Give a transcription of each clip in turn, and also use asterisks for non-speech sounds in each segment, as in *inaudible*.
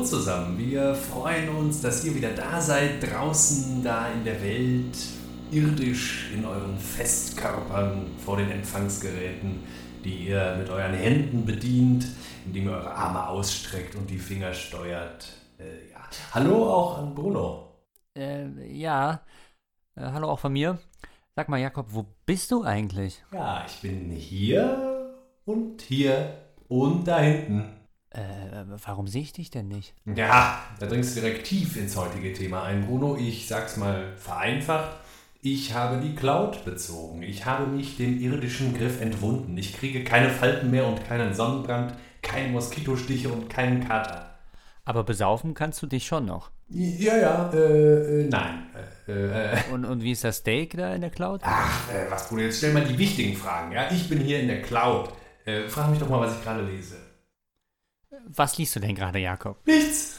Hallo zusammen. Wir freuen uns, dass ihr wieder da seid, draußen da in der Welt, irdisch in euren Festkörpern vor den Empfangsgeräten, die ihr mit euren Händen bedient, indem ihr eure Arme ausstreckt und die Finger steuert. Äh, ja. Hallo auch an Bruno. Äh, ja. Äh, hallo auch von mir. Sag mal, Jakob, wo bist du eigentlich? Ja, ich bin hier und hier und da hinten. Äh, warum sehe ich dich denn nicht? Ja, da dringst du direkt tief ins heutige Thema ein, Bruno. Ich sag's mal vereinfacht. Ich habe die Cloud bezogen. Ich habe mich dem irdischen Griff entwunden. Ich kriege keine Falten mehr und keinen Sonnenbrand, keine Moskitostiche und keinen Kater. Aber besaufen kannst du dich schon noch. Ja, ja, äh, äh nein. Äh, äh, und, und wie ist das Steak da in der Cloud? Ach, äh, was, Bruno, jetzt stell mal die wichtigen Fragen. Ja, ich bin hier in der Cloud. Äh, frag mich doch mal, was ich gerade lese. Was liest du denn gerade, Jakob? Nichts.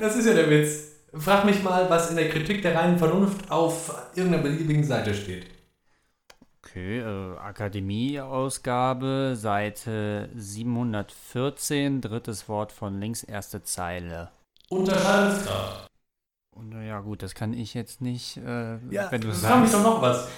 Das ist ja der Witz. Frag mich mal, was in der Kritik der reinen Vernunft auf irgendeiner beliebigen Seite steht. Okay, äh, Akademie-Ausgabe, Seite 714, drittes Wort von links, erste Zeile. Unterscheidungsgrad. Und ja gut, das kann ich jetzt nicht, äh, ja, wenn du sagst. Frag mich doch noch was.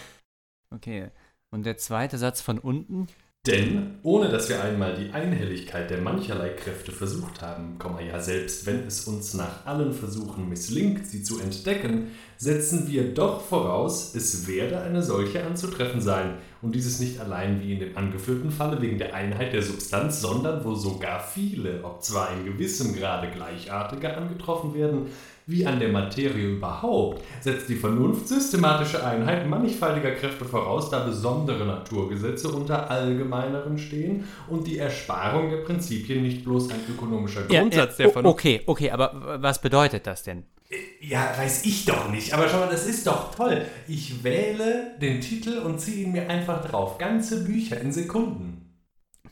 Okay, und der zweite Satz von unten? Denn ohne dass wir einmal die Einhelligkeit der mancherlei Kräfte versucht haben, ja selbst wenn es uns nach allen Versuchen misslingt, sie zu entdecken, setzen wir doch voraus, es werde eine solche anzutreffen sein, und dieses nicht allein wie in dem angeführten Falle wegen der Einheit der Substanz, sondern wo sogar viele, ob zwar in gewissem Grade gleichartiger angetroffen werden, wie an der Materie überhaupt, setzt die Vernunft systematische Einheit mannigfaltiger Kräfte voraus, da besondere Naturgesetze unter allgemeineren stehen und die Ersparung der Prinzipien nicht bloß ein ökonomischer Grundsatz ja, äh, der Vernunft. Okay, okay, aber was bedeutet das denn? Äh, ja, weiß ich doch nicht. Aber schau mal, das ist doch toll. Ich wähle den Titel und ziehe ihn mir einfach drauf. Ganze Bücher in Sekunden.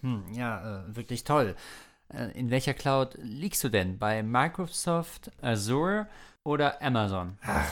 Hm, ja, äh, wirklich toll. Äh, in welcher Cloud liegst du denn? Bei Microsoft, Azure oder Amazon? Ach,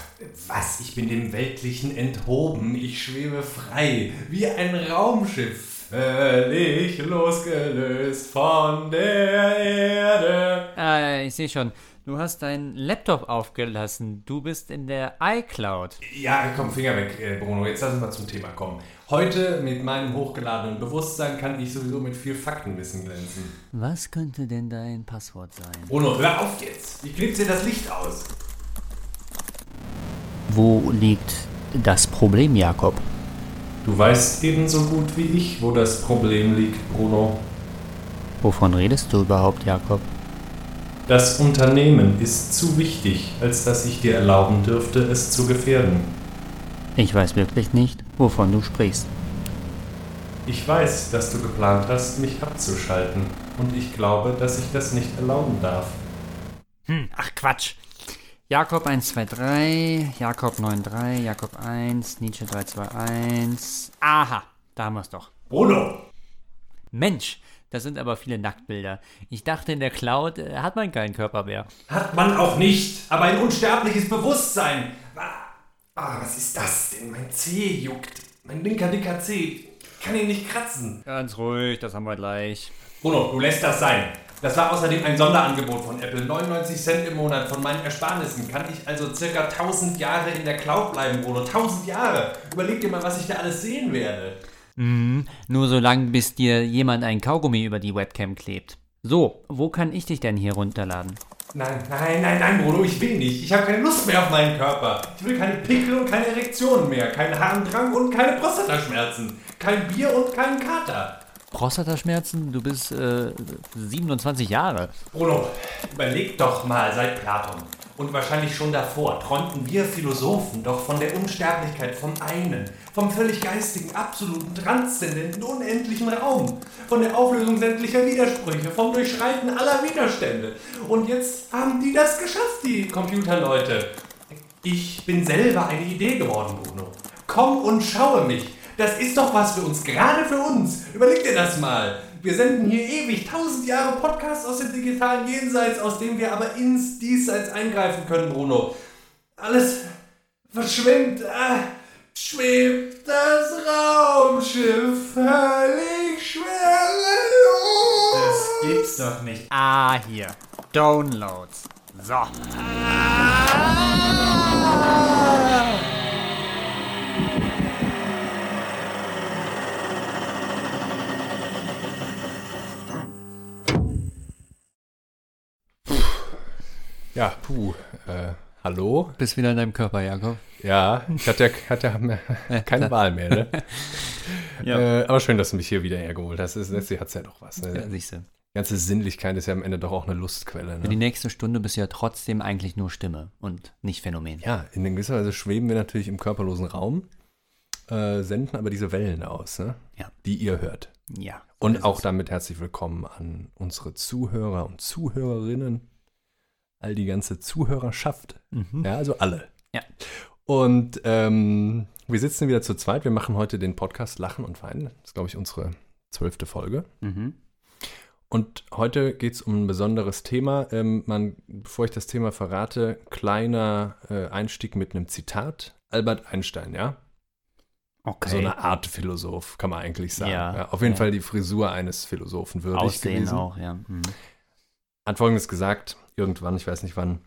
was? Ich bin dem Weltlichen enthoben. Ich schwebe frei, wie ein Raumschiff. Völlig losgelöst von der Erde. Ah, ich sehe schon. Du hast deinen Laptop aufgelassen. Du bist in der iCloud. Ja, komm, Finger weg, äh, Bruno. Jetzt lass uns mal zum Thema kommen. Heute mit meinem hochgeladenen Bewusstsein kann ich sowieso mit viel Faktenwissen glänzen. Was könnte denn dein Passwort sein? Bruno, hör auf jetzt. Ich klebe dir das Licht aus. Wo liegt das Problem, Jakob? Du weißt ebenso gut wie ich, wo das Problem liegt, Bruno. Wovon redest du überhaupt, Jakob? Das Unternehmen ist zu wichtig, als dass ich dir erlauben dürfte, es zu gefährden. Ich weiß wirklich nicht, wovon du sprichst. Ich weiß, dass du geplant hast, mich abzuschalten, und ich glaube, dass ich das nicht erlauben darf. Hm, ach Quatsch. Jakob 123, Jakob 93, Jakob 1, Nietzsche 321. Aha, da haben wir es doch. Bruno! Mensch, das sind aber viele Nacktbilder. Ich dachte, in der Cloud äh, hat man keinen Körper mehr. Hat man auch nicht, aber ein unsterbliches Bewusstsein. Ah, was ist das denn? Mein Zeh juckt. Mein linker dicker Zeh. Ich kann ihn nicht kratzen. Ganz ruhig, das haben wir gleich. Bruno, du lässt das sein. Das war außerdem ein Sonderangebot von Apple. 99 Cent im Monat von meinen Ersparnissen. Kann ich also circa 1000 Jahre in der Cloud bleiben, Bruno? 1000 Jahre! Überleg dir mal, was ich da alles sehen werde. Mhm, nur so lange, bis dir jemand ein Kaugummi über die Webcam klebt. So, wo kann ich dich denn hier runterladen? Nein, nein, nein, nein, Bruno, ich will nicht. Ich habe keine Lust mehr auf meinen Körper. Ich will keine Pickel und keine Erektionen mehr, keinen Harndrang und keine Prostataschmerzen, kein Bier und keinen Kater. Prostataschmerzen? Du bist äh, 27 Jahre. Bruno, überleg doch mal seit Platon und wahrscheinlich schon davor träumten wir Philosophen doch von der Unsterblichkeit vom einen, vom völlig geistigen, absoluten, transzendenten, unendlichen Raum, von der Auflösung sämtlicher Widersprüche, vom Durchschreiten aller Widerstände. Und jetzt haben die das geschafft, die Computerleute. Ich bin selber eine Idee geworden, Bruno. Komm und schaue mich. Das ist doch was für uns, gerade für uns. Überleg dir das mal. Wir senden hier ewig tausend Jahre Podcasts aus dem digitalen Jenseits, aus dem wir aber ins Diesseits eingreifen können, Bruno. Alles verschwimmt, äh, schwebt das Raumschiff völlig schwerelos. Das gibt's doch nicht. Ah, hier. Downloads. So. Ja, puh. Äh, hallo? Bist wieder in deinem Körper, Jakob. Ja, ich hatte, hatte *laughs* keine Wahl mehr, ne? *laughs* Ja. Äh, aber schön, dass du mich hier wieder hergeholt hast. Das hat ja doch was. Ne? Ja, siehst du. Die ganze Sinnlichkeit ist ja am Ende doch auch eine Lustquelle. Für die Ne? nächste Stunde bist du ja trotzdem eigentlich nur Stimme und nicht Phänomen. Ja, in gewisser Weise schweben wir natürlich im körperlosen Raum, äh, senden aber diese Wellen aus, ne? Ja. die ihr hört. Ja. Und auch es. damit herzlich willkommen an unsere Zuhörer und Zuhörerinnen, all die ganze Zuhörerschaft. Mhm. Ja, also alle. Ja. Und ähm, wir sitzen wieder zu zweit. Wir machen heute den Podcast Lachen und Weinen. Das ist, glaube ich, unsere zwölfte Folge. Mhm. Und heute geht es um ein besonderes Thema. Ähm, man, bevor ich das Thema verrate, kleiner äh, Einstieg mit einem Zitat. Albert Einstein, ja? Okay. So eine Art Philosoph, kann man eigentlich sagen. Ja, auf jeden ja. Fall die Frisur eines Philosophen würdig Aussehen gewesen. auch, ja. Mhm. Hat folgendes gesagt, irgendwann, ich weiß nicht wann.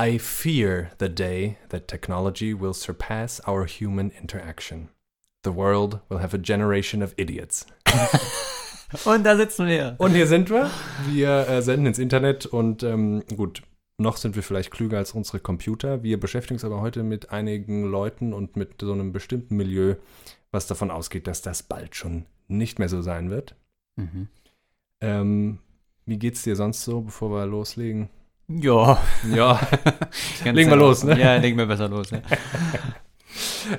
I fear the day that technology will surpass our human interaction. The world will have a generation of idiots. Und da sitzen wir. Und hier sind wir. Wir äh, senden ins Internet und ähm, gut, noch sind wir vielleicht klüger als unsere Computer. Wir beschäftigen uns aber heute mit einigen Leuten und mit so einem bestimmten Milieu, was davon ausgeht, dass das bald schon nicht mehr so sein wird. Mhm. Ähm, wie geht's dir sonst so, bevor wir loslegen? Ja. Ja, *laughs* Legen wir los, ne? Ja, legen wir besser los. Ja. *laughs*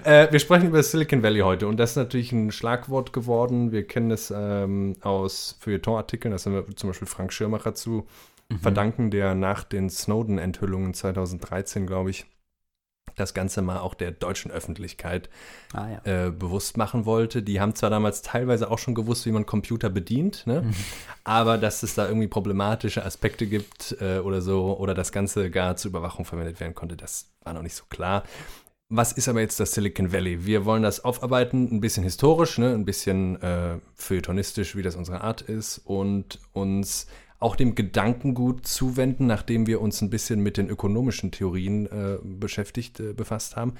Äh, wir sprechen über Silicon Valley heute und das ist natürlich ein Schlagwort geworden. Wir kennen es ähm, aus Feuilleton-Artikeln, das haben wir zum Beispiel Frank Schirmacher zu Mhm. verdanken, der nach den Snowden-Enthüllungen 2013, glaube ich, das Ganze mal auch der deutschen Öffentlichkeit Ah, ja. äh, bewusst machen wollte. Die haben zwar damals teilweise auch schon gewusst, wie man Computer bedient, ne? aber dass es da irgendwie problematische Aspekte gibt äh, oder so, oder das Ganze gar zur Überwachung verwendet werden konnte, das war noch nicht so klar. Was ist aber jetzt das Silicon Valley? Wir wollen das aufarbeiten, ein bisschen historisch, ne? ein bisschen äh, feuilletonistisch, wie das unsere Art ist, und uns auch dem Gedankengut zuwenden, nachdem wir uns ein bisschen mit den ökonomischen Theorien äh, beschäftigt, äh, befasst haben.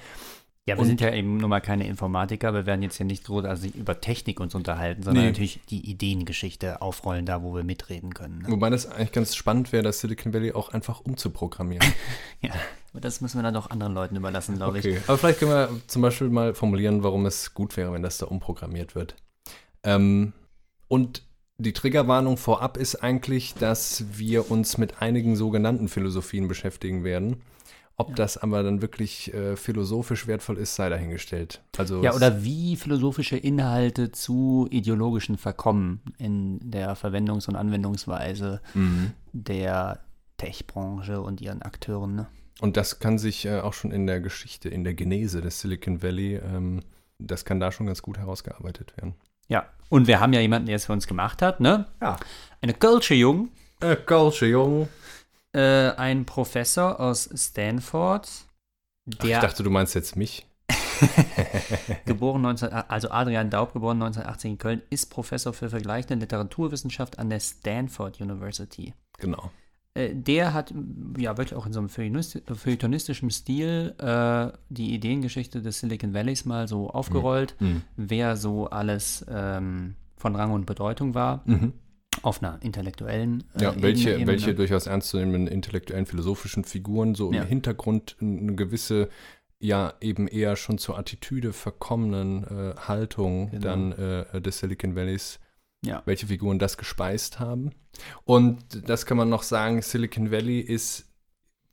Ja, wir Und- sind ja eben nun mal keine Informatiker. Wir werden jetzt hier nicht groß also über Technik uns unterhalten, sondern Nee. natürlich die Ideengeschichte aufrollen, da wo wir mitreden können. Ne? Wobei das eigentlich ganz spannend wäre, das Silicon Valley auch einfach umzuprogrammieren. *laughs* Ja, aber das müssen wir dann doch anderen Leuten überlassen, glaube Okay, ich. aber vielleicht können wir zum Beispiel mal formulieren, warum es gut wäre, wenn das da umprogrammiert wird. Ähm, und die Triggerwarnung vorab ist eigentlich, dass wir uns mit einigen sogenannten Philosophien beschäftigen werden. Ob das aber dann wirklich äh, philosophisch wertvoll ist, sei dahingestellt. Also Ja, oder wie philosophische Inhalte zu ideologischen verkommen in der Verwendungs- und Anwendungsweise Mhm. der Tech-Branche und ihren Akteuren. Ne? Und das kann sich äh, auch schon in der Geschichte, in der Genese des Silicon Valley, ähm, das kann da schon ganz gut herausgearbeitet werden. Ja, und wir haben ja jemanden, der es für uns gemacht hat, ne? Ja. Eine Kölsche Jung, Äh, Culture, Jung. äh, ein Professor aus Stanford, Ach, ich dachte, du meinst jetzt mich. *laughs* geboren 19, also Adrian Daub, geboren 1980 in Köln, ist Professor für vergleichende Literaturwissenschaft an der Stanford University. Genau. Äh, Der hat ja wirklich auch in so einem feuilletonist- feuilletonistischen Stil äh, die Ideengeschichte des Silicon Valleys mal so aufgerollt, Mhm. wer so alles ähm, von Rang und Bedeutung war, Mhm. auf einer intellektuellen äh, Ja, welche, Ebene, welche ne? durchaus ernstzunehmenden intellektuellen, philosophischen Figuren so Ja. im Hintergrund eine gewisse, ja, eben eher schon zur Attitüde verkommenen äh, Haltung Genau. dann äh, des Silicon Valleys, Ja. welche Figuren das gespeist haben. Und das kann man noch sagen, Silicon Valley ist,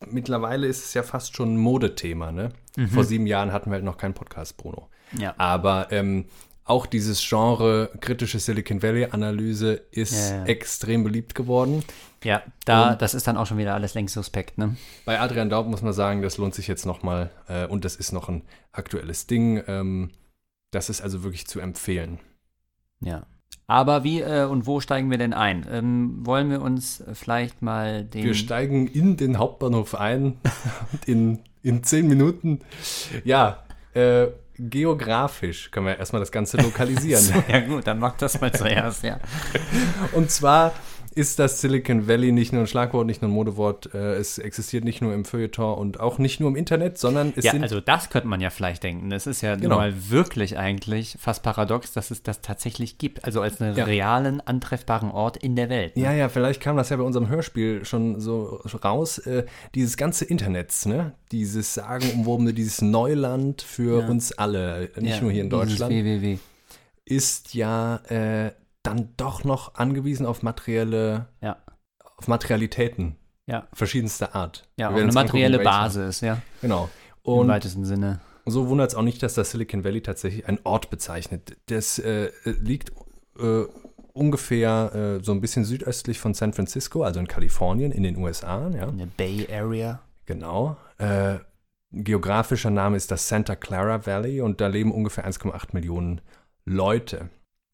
mittlerweile ist es ja fast schon ein Modethema, ne? Mhm. Vor sieben Jahren hatten wir halt noch keinen Podcast, Bruno. Ja. Aber ähm, auch dieses Genre kritische Silicon Valley-Analyse ist Ja, ja. extrem beliebt geworden. Ja, da, Und- das ist dann auch schon wieder alles längst suspekt, ne? Bei Adrian Daub muss man sagen, das lohnt sich jetzt nochmal äh, und das ist noch ein aktuelles Ding. Ähm, das ist also wirklich zu empfehlen. Ja. Aber wie äh, und wo steigen wir denn ein? Ähm, wollen wir uns vielleicht mal den. Wir steigen in den Hauptbahnhof ein und *laughs* in, in zehn Minuten. Ja, äh, geografisch können wir erstmal das Ganze lokalisieren. *laughs* so, ja, gut, dann mach das mal *laughs* zuerst, ja. Und zwar ist das Silicon Valley nicht nur ein Schlagwort, nicht nur ein Modewort. Äh, es existiert nicht nur im Feuilleton und auch nicht nur im Internet, sondern es Ja, sind also das könnte man ja vielleicht denken. Es ist ja Genau. mal wirklich eigentlich fast paradox, dass es das tatsächlich gibt. Also als einen Ja. realen, antreffbaren Ort in der Welt. ne? Ja, ja, vielleicht kam das ja bei unserem Hörspiel schon so raus. Äh, dieses ganze Internets, ne? Dieses sagenumwobene, dieses Neuland für Ja. uns alle, nicht Ja, nur hier in dieses Deutschland, www. ist ja äh, dann doch noch angewiesen auf materielle, Ja, auf Materialitäten ja. verschiedenster Art. Ja, eine angucken, materielle welche. Basis, ja. Genau. Im Und weitesten Sinne. so wundert es auch nicht, dass das Silicon Valley tatsächlich ein Ort bezeichnet. Das äh, liegt äh, ungefähr äh, so ein bisschen südöstlich von San Francisco, also in Kalifornien, in den USA. Ja, Eine Bay Area. genau. Äh, geografischer Name ist das Santa Clara Valley und da leben ungefähr 1,8 Millionen Leute.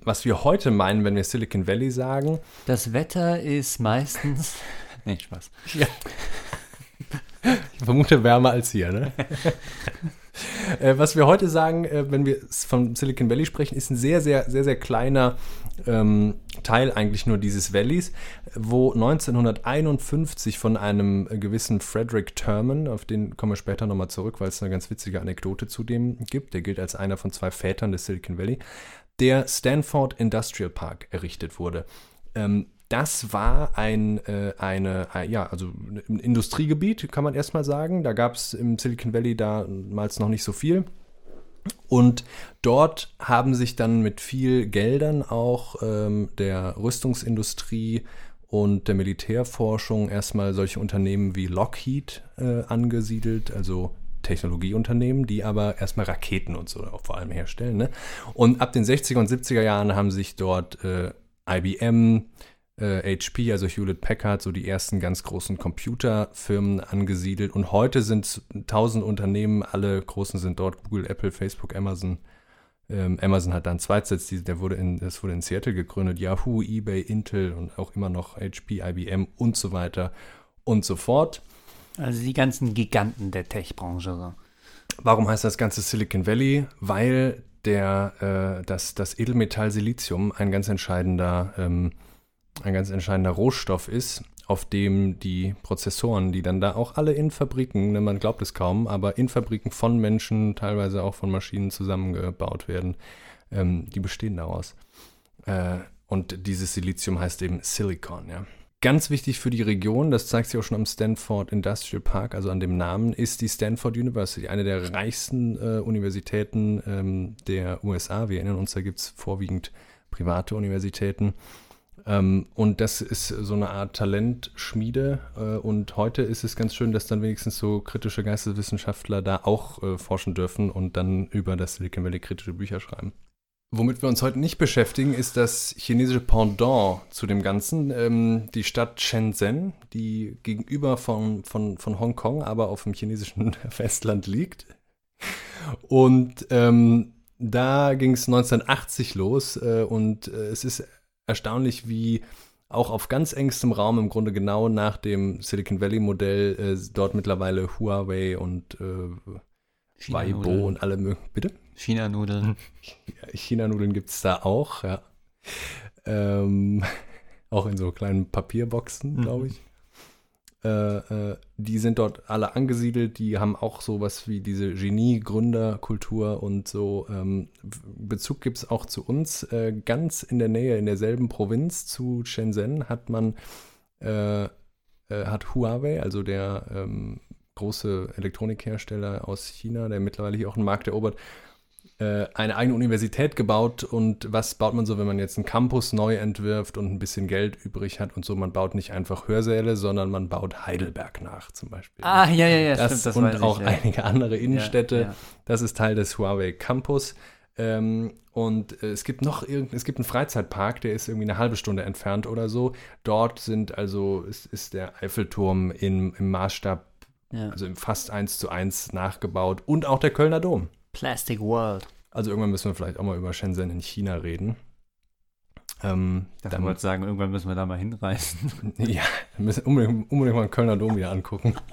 Was wir heute meinen, wenn wir Silicon Valley sagen, Das Wetter ist meistens. *laughs* nee, Spaß. Ich vermute wärmer als hier, ne? *laughs* äh, was wir heute sagen, äh, wenn wir von Silicon Valley sprechen, ist ein sehr, sehr, sehr, sehr kleiner ähm, Teil eigentlich nur dieses Valleys, wo 1951 von einem äh, gewissen Frederick Terman, auf den kommen wir später nochmal zurück, weil es eine ganz witzige Anekdote zu dem gibt, der gilt als einer von zwei Vätern des Silicon Valley, der Stanford Industrial Park errichtet wurde. Ähm, das war ein, äh, eine, äh, ja, also ein Industriegebiet, kann man erstmal sagen. Da gab es im Silicon Valley damals noch nicht so viel. Und dort haben sich dann mit viel Geldern auch ähm, der Rüstungsindustrie und der Militärforschung erstmal solche Unternehmen wie Lockheed äh, angesiedelt, also Technologieunternehmen, die aber erstmal Raketen und so vor allem herstellen. Ne? Und ab den 60er und 70er Jahren haben sich dort äh, IBM, äh, HP, also Hewlett Packard, so die ersten ganz großen Computerfirmen angesiedelt. Und heute sind es tausend Unternehmen, alle großen sind dort, Google, Apple, Facebook, Amazon. Ähm, Amazon hat dann Zweitsitz, die, der wurde in, das wurde in Seattle gegründet, Yahoo, eBay, Intel und auch immer noch HP, IBM und so weiter und so fort. Also die ganzen Giganten der Tech-Branche. Warum heißt das Ganze Silicon Valley? Weil der, äh, das, das Edelmetall Silizium ein ganz entscheidender, ähm, ein ganz entscheidender Rohstoff ist, auf dem die Prozessoren, die dann da auch alle in Fabriken, ne, man glaubt es kaum, aber in Fabriken von Menschen, teilweise auch von Maschinen zusammengebaut werden, ähm, die bestehen daraus. Äh, und dieses Silizium heißt eben Silicon, ja. Ganz wichtig für die Region, das zeigt sich auch schon am Stanford Industrial Park, also an dem Namen, ist die Stanford University, eine der reichsten äh, Universitäten ähm, der USA. Wir erinnern uns, da gibt es vorwiegend private Universitäten. Ähm, und das ist so eine Art Talentschmiede. Äh, und heute ist es ganz schön, dass dann wenigstens so kritische Geisteswissenschaftler da auch äh, forschen dürfen und dann über das Silicon Valley kritische Bücher schreiben. Womit wir uns heute nicht beschäftigen, ist das chinesische Pendant zu dem Ganzen. Ähm, die Stadt Shenzhen, die gegenüber von, von, von Hongkong, aber auf dem chinesischen *laughs* Festland liegt. Und ähm, da ging es 1980 los äh, und äh, es ist erstaunlich, wie auch auf ganz engstem Raum im Grunde genau nach dem Silicon Valley Modell äh, dort mittlerweile Huawei und äh, Weibo und alle mögen. Bitte? China-Nudeln. *laughs* China-Nudeln gibt es da auch, ja. Ähm, *laughs* auch in so kleinen Papierboxen, glaube ich. Äh, äh, die sind dort alle angesiedelt, die haben auch sowas wie diese Genie-Gründerkultur und so. Ähm, Bezug gibt es auch zu uns. Äh, ganz in der Nähe, in derselben Provinz zu Shenzhen, hat man, äh, äh, hat Huawei, also der ähm, große Elektronikhersteller aus China, der mittlerweile hier auch einen Markt erobert, eine eigene Universität gebaut. Und was baut man so, wenn man jetzt einen Campus neu entwirft und ein bisschen Geld übrig hat und so? Man baut nicht einfach Hörsäle, sondern man baut Heidelberg nach zum Beispiel. Ah, ja, ja, ja, das, stimmt, das und weiß ich, auch ja. einige andere Innenstädte. Ja, ja. Das ist Teil des Huawei Campus. Ähm, und äh, es gibt noch irgend, es gibt einen Freizeitpark, der ist irgendwie eine halbe Stunde entfernt oder so. Dort sind also, ist, ist der Eiffelturm in, im Maßstab, also im fast eins zu eins nachgebaut und auch der Kölner Dom. Plastic World. Also irgendwann müssen wir vielleicht auch mal über Shenzhen in China reden. Ähm, Ich dann, wollte sagen, irgendwann müssen wir da mal hinreisen. *laughs* ja, wir müssen unbedingt, unbedingt mal den Kölner Dom wieder angucken. *laughs*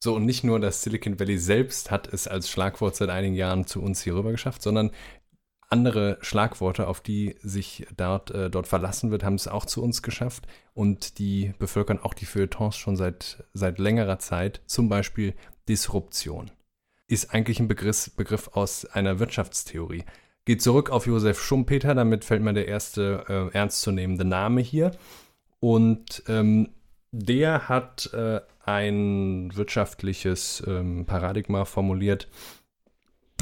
So, und nicht nur das Silicon Valley selbst hat es als Schlagwort seit einigen Jahren zu uns hier rüber geschafft, sondern andere Schlagworte, auf die sich dort, äh, dort verlassen wird, haben es auch zu uns geschafft und die bevölkern auch die Feuilletons schon seit, seit längerer Zeit. Zum Beispiel Disruption. Ist eigentlich ein Begriff, Begriff aus einer Wirtschaftstheorie. Geht zurück auf Josef Schumpeter, damit fällt mir der erste äh, ernstzunehmende Name hier. Und ähm, der hat äh, ein wirtschaftliches ähm, Paradigma formuliert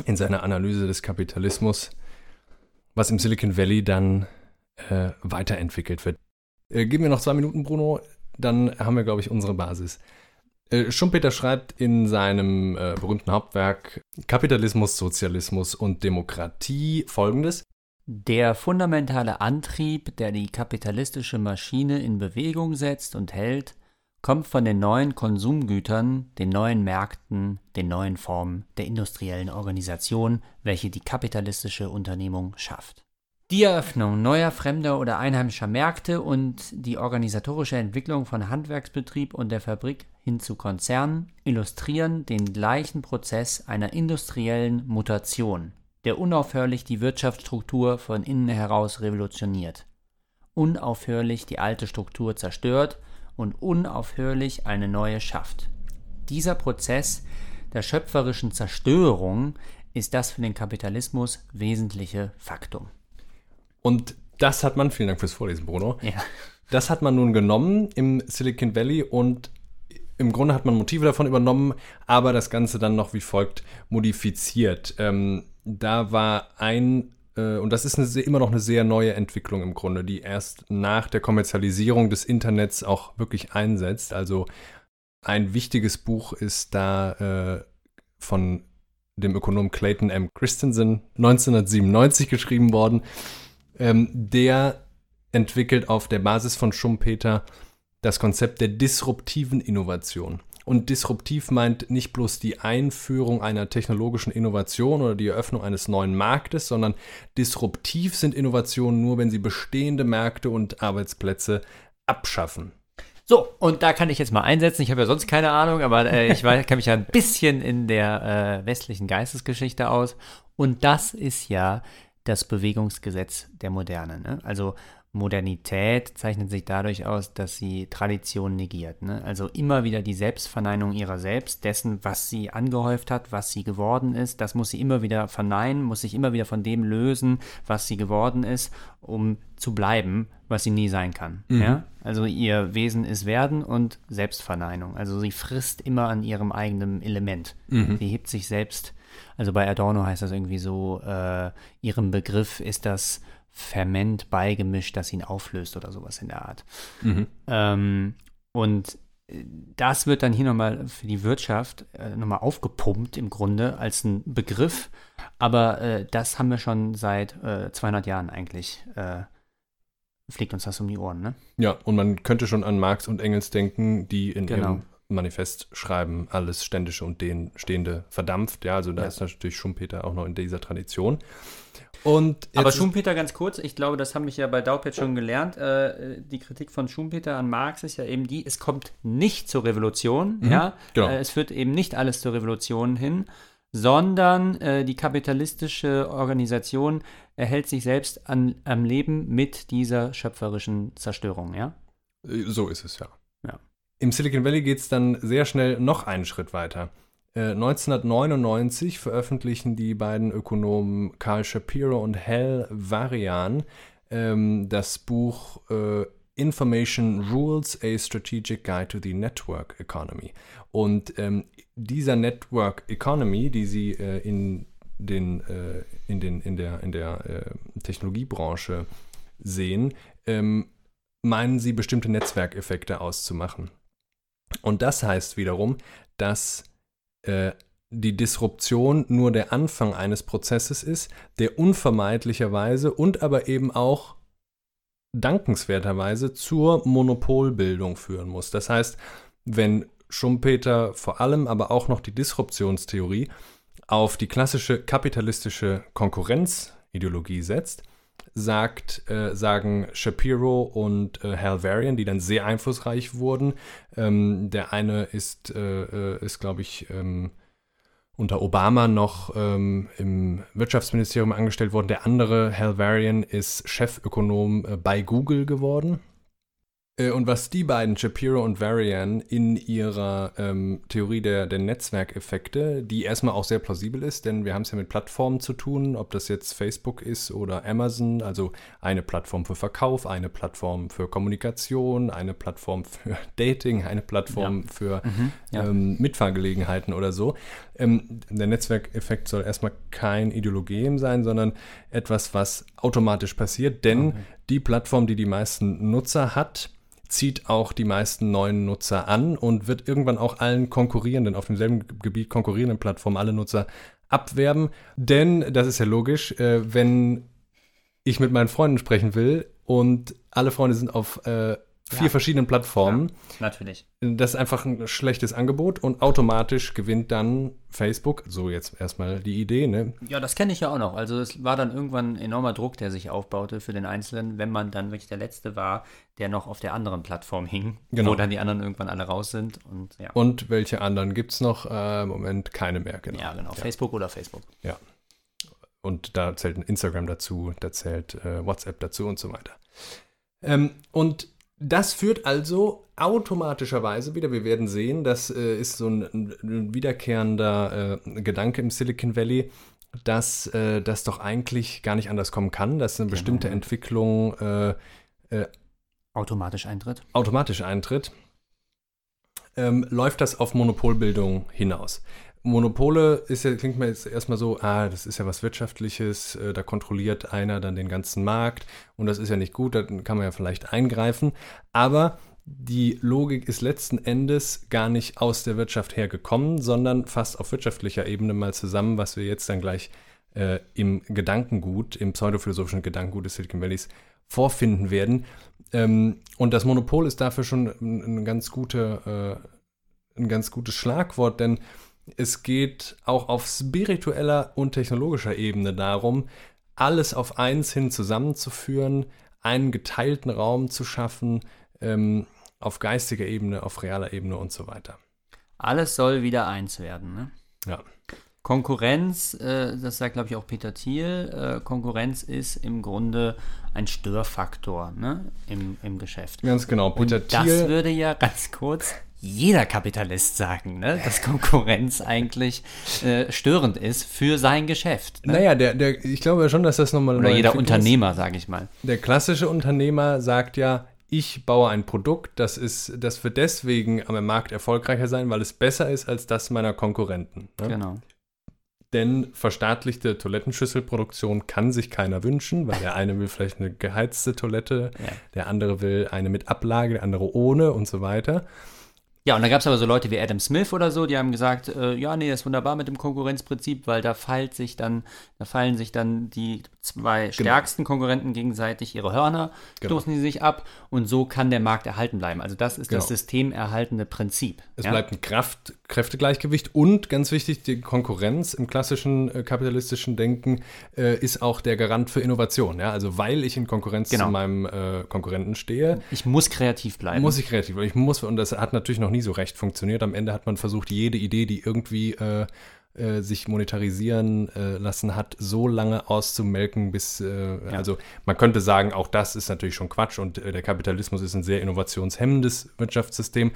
in seiner Analyse des Kapitalismus, was im Silicon Valley dann äh, weiterentwickelt wird. Äh, geben wir noch zwei Minuten, Bruno, dann haben wir, glaube ich, unsere Basis. Äh, Schumpeter schreibt in seinem äh, berühmten Hauptwerk Kapitalismus, Sozialismus und Demokratie folgendes. Der fundamentale Antrieb, der die kapitalistische Maschine in Bewegung setzt und hält, kommt von den neuen Konsumgütern, den neuen Märkten, den neuen Formen der industriellen Organisation, welche die kapitalistische Unternehmung schafft. Die Eröffnung neuer fremder oder einheimischer Märkte und die organisatorische Entwicklung von Handwerksbetrieb und der Fabrik hin zu Konzernen illustrieren den gleichen Prozess einer industriellen Mutation, der unaufhörlich die Wirtschaftsstruktur von innen heraus revolutioniert, unaufhörlich die alte Struktur zerstört und unaufhörlich eine neue schafft. Dieser Prozess der schöpferischen Zerstörung ist das für den Kapitalismus wesentliche Faktum. Und das hat man, vielen Dank fürs Vorlesen, Bruno. Ja. Das hat man nun genommen im Silicon Valley und im Grunde hat man Motive davon übernommen, aber das Ganze dann noch wie folgt modifiziert. Ähm, da war ein äh, und das ist eine, immer noch eine sehr neue Entwicklung im Grunde, die erst nach der Kommerzialisierung des Internets auch wirklich einsetzt. Also ein wichtiges Buch ist da äh, von dem Ökonom Clayton M. Christensen 1997 geschrieben worden. Ähm, der entwickelt auf der Basis von Schumpeter das Konzept der disruptiven Innovation. Und disruptiv meint nicht bloß die Einführung einer technologischen Innovation oder die Eröffnung eines neuen Marktes, sondern disruptiv sind Innovationen nur, wenn sie bestehende Märkte und Arbeitsplätze abschaffen. So, und da kann ich jetzt mal einsetzen. Ich habe ja sonst keine Ahnung, aber äh, ich *laughs* kenne mich ja ein bisschen in der äh, westlichen Geistesgeschichte aus. Und das ist ja das Bewegungsgesetz der Moderne. Ne? Also Modernität zeichnet sich dadurch aus, dass sie Tradition negiert. Ne? Also immer wieder die Selbstverneinung ihrer selbst, dessen, was sie angehäuft hat, was sie geworden ist, das muss sie immer wieder verneinen, muss sich immer wieder von dem lösen, was sie geworden ist, um zu bleiben, was sie nie sein kann. Mhm. Ja? Also ihr Wesen ist Werden und Selbstverneinung. Also sie frisst immer an ihrem eigenen Element. Mhm. Sie hebt sich selbst, also bei Adorno heißt das irgendwie so, äh, ihrem Begriff ist das Ferment beigemischt, das ihn auflöst oder sowas in der Art. Mhm. Ähm, und das wird dann hier nochmal für die Wirtschaft äh, nochmal aufgepumpt im Grunde als ein Begriff. Aber äh, das haben wir schon seit äh, 200 Jahren eigentlich. Äh, fliegt uns das um die Ohren, ne? Ja, und man könnte schon an Marx und Engels denken, die in genau. ihrem Manifest schreiben, alles Ständische und den Stehende verdampft. Ja, also da ja. ist natürlich Schumpeter auch noch in dieser Tradition. Und Aber Schumpeter ganz kurz, ich glaube, das haben ich ja bei Daupet schon gelernt. Äh, die Kritik von Schumpeter an Marx ist ja eben die, es kommt nicht zur Revolution, mhm, ja. Genau. Äh, es führt eben nicht alles zur Revolution hin, sondern äh, die kapitalistische Organisation erhält sich selbst an, am Leben mit dieser schöpferischen Zerstörung, ja. Äh, so ist es ja. ja. Im Silicon Valley geht es dann sehr schnell noch einen Schritt weiter. 1999 äh, veröffentlichen die beiden Ökonomen Carl Shapiro und Hal Varian ähm, das Buch äh, Information Rules, a Strategic Guide to the Network Economy. Und ähm, dieser Network Economy, die sie äh, in, den, äh, in, den, in der, in der äh, Technologiebranche sehen, ähm, meinen sie bestimmte Netzwerkeffekte auszumachen. Und das heißt wiederum, dass äh, die Disruption nur der Anfang eines Prozesses ist, der unvermeidlicherweise und aber eben auch dankenswerterweise zur Monopolbildung führen muss. Das heißt, wenn Schumpeter vor allem aber auch noch die Disruptionstheorie auf die klassische kapitalistische Konkurrenzideologie setzt, sagt, äh, sagen Shapiro und äh, Hal Varian, die dann sehr einflussreich wurden. Ähm, der eine ist, äh, äh ist glaube ich, ähm, unter Obama noch ähm, im Wirtschaftsministerium angestellt worden. Der andere, Hal Varian, ist Chefökonom äh, bei Google geworden. Äh, und was die beiden, Shapiro und Varian, in ihrer ähm, Theorie der, der Netzwerkeffekte, die erstmal auch sehr plausibel ist, denn wir haben es ja mit Plattformen zu tun, ob das jetzt Facebook ist oder Amazon, also eine Plattform für Verkauf, eine Plattform für Kommunikation, eine Plattform für *laughs* Dating, eine Plattform Ja. für Mhm, ja. ähm, Mitfahrgelegenheiten oder so. Ähm, der Netzwerkeffekt soll erstmal kein Ideologem sein, sondern etwas, was automatisch passiert, denn Okay. die Plattform, die die meisten Nutzer hat, zieht auch die meisten neuen Nutzer an und wird irgendwann auch allen konkurrierenden, auf demselben Gebiet konkurrierenden Plattformen alle Nutzer abwerben. Denn, das ist ja logisch, äh, wenn ich mit meinen Freunden sprechen will und alle Freunde sind auf äh, vier Ja. verschiedenen Plattformen, Natürlich. das ist einfach ein schlechtes Angebot und automatisch gewinnt dann Facebook, so jetzt erstmal die Idee, ne? Ja, das kenne ich ja auch noch. Also es war dann irgendwann ein enormer Druck, der sich aufbaute für den Einzelnen, wenn man dann wirklich der Letzte war, der noch auf der anderen Plattform hing, Genau. wo dann die anderen irgendwann alle raus sind. Und ja, Und welche anderen gibt es noch? Äh, Im Moment keine mehr, genau. ja genau, Facebook oder Facebook. Ja. Und da zählt Instagram dazu, da zählt äh, WhatsApp dazu und so weiter. Ähm, und das führt also automatischerweise wieder, wir werden sehen, das äh, ist so ein, ein wiederkehrender äh, Gedanke im Silicon Valley, dass äh, das doch eigentlich gar nicht anders kommen kann, dass eine bestimmte ja. Entwicklung äh, Automatisch Eintritt. automatisch eintritt, ähm, läuft das auf Monopolbildung hinaus. Monopole ist ja, klingt mir jetzt erstmal so, ah, das ist ja was Wirtschaftliches, äh, da kontrolliert einer dann den ganzen Markt und das ist ja nicht gut, da kann man ja vielleicht eingreifen. Aber die Logik ist letzten Endes gar nicht aus der Wirtschaft hergekommen, sondern fast auf wirtschaftlicher Ebene mal zusammen, was wir jetzt dann gleich äh, im Gedankengut, im pseudophilosophischen Gedankengut des Silicon Valleys vorfinden werden. Ähm, und das Monopol ist dafür schon ein, ein ganz gute, äh, ein ganz gutes Schlagwort, denn es geht auch auf spiritueller und technologischer Ebene darum, alles auf eins hin zusammenzuführen, einen geteilten Raum zu schaffen, ähm, auf geistiger Ebene, auf realer Ebene und so weiter. Alles soll wieder eins werden. Ne? Ja. Konkurrenz, äh, das sagt glaube ich auch Peter Thiel, äh, Konkurrenz ist im Grunde ein Störfaktor ne? Im, im Geschäft. Ganz genau. Peter Und das Thiel. würde ja *laughs* ganz kurz jeder Kapitalist sagen, ne? dass Konkurrenz eigentlich äh, störend ist für sein Geschäft. Ne? Naja, der, der, ich glaube schon, dass das nochmal Oder jeder Unternehmer, sage ich mal. Der klassische Unternehmer sagt ja, ich baue ein Produkt, das ist, das wird deswegen am Markt erfolgreicher sein, weil es besser ist als das meiner Konkurrenten. Ne? Genau. Denn verstaatlichte Toilettenschüsselproduktion kann sich keiner wünschen, weil der eine will vielleicht eine geheizte Toilette, Ja. der andere will eine mit Ablage, der andere ohne und so weiter. Ja, und da gab es aber so Leute wie Adam Smith oder so, die haben gesagt, äh, ja, nee, das ist wunderbar mit dem Konkurrenzprinzip, weil da fällt sich dann, da fallen sich dann die zwei stärksten Konkurrenten gegenseitig ihre Hörner, Genau. stoßen die sich ab und so kann der Markt erhalten bleiben. Also das ist das Genau. systemerhaltende Prinzip. Es ja? bleibt ein Kraft, Kräftegleichgewicht und ganz wichtig, die Konkurrenz im klassischen äh, kapitalistischen Denken äh, ist auch der Garant für Innovation. Ja? Also weil ich in Konkurrenz Genau. zu meinem äh, Konkurrenten stehe, Ich muss kreativ bleiben. muss ich kreativ. Ich muss, und das hat natürlich noch nie so recht funktioniert. Am Ende hat man versucht, jede Idee, die irgendwie äh, sich monetarisieren äh, lassen hat, so lange auszumelken, bis, äh, also man könnte sagen, auch das ist natürlich schon Quatsch und äh, der Kapitalismus ist ein sehr innovationshemmendes Wirtschaftssystem.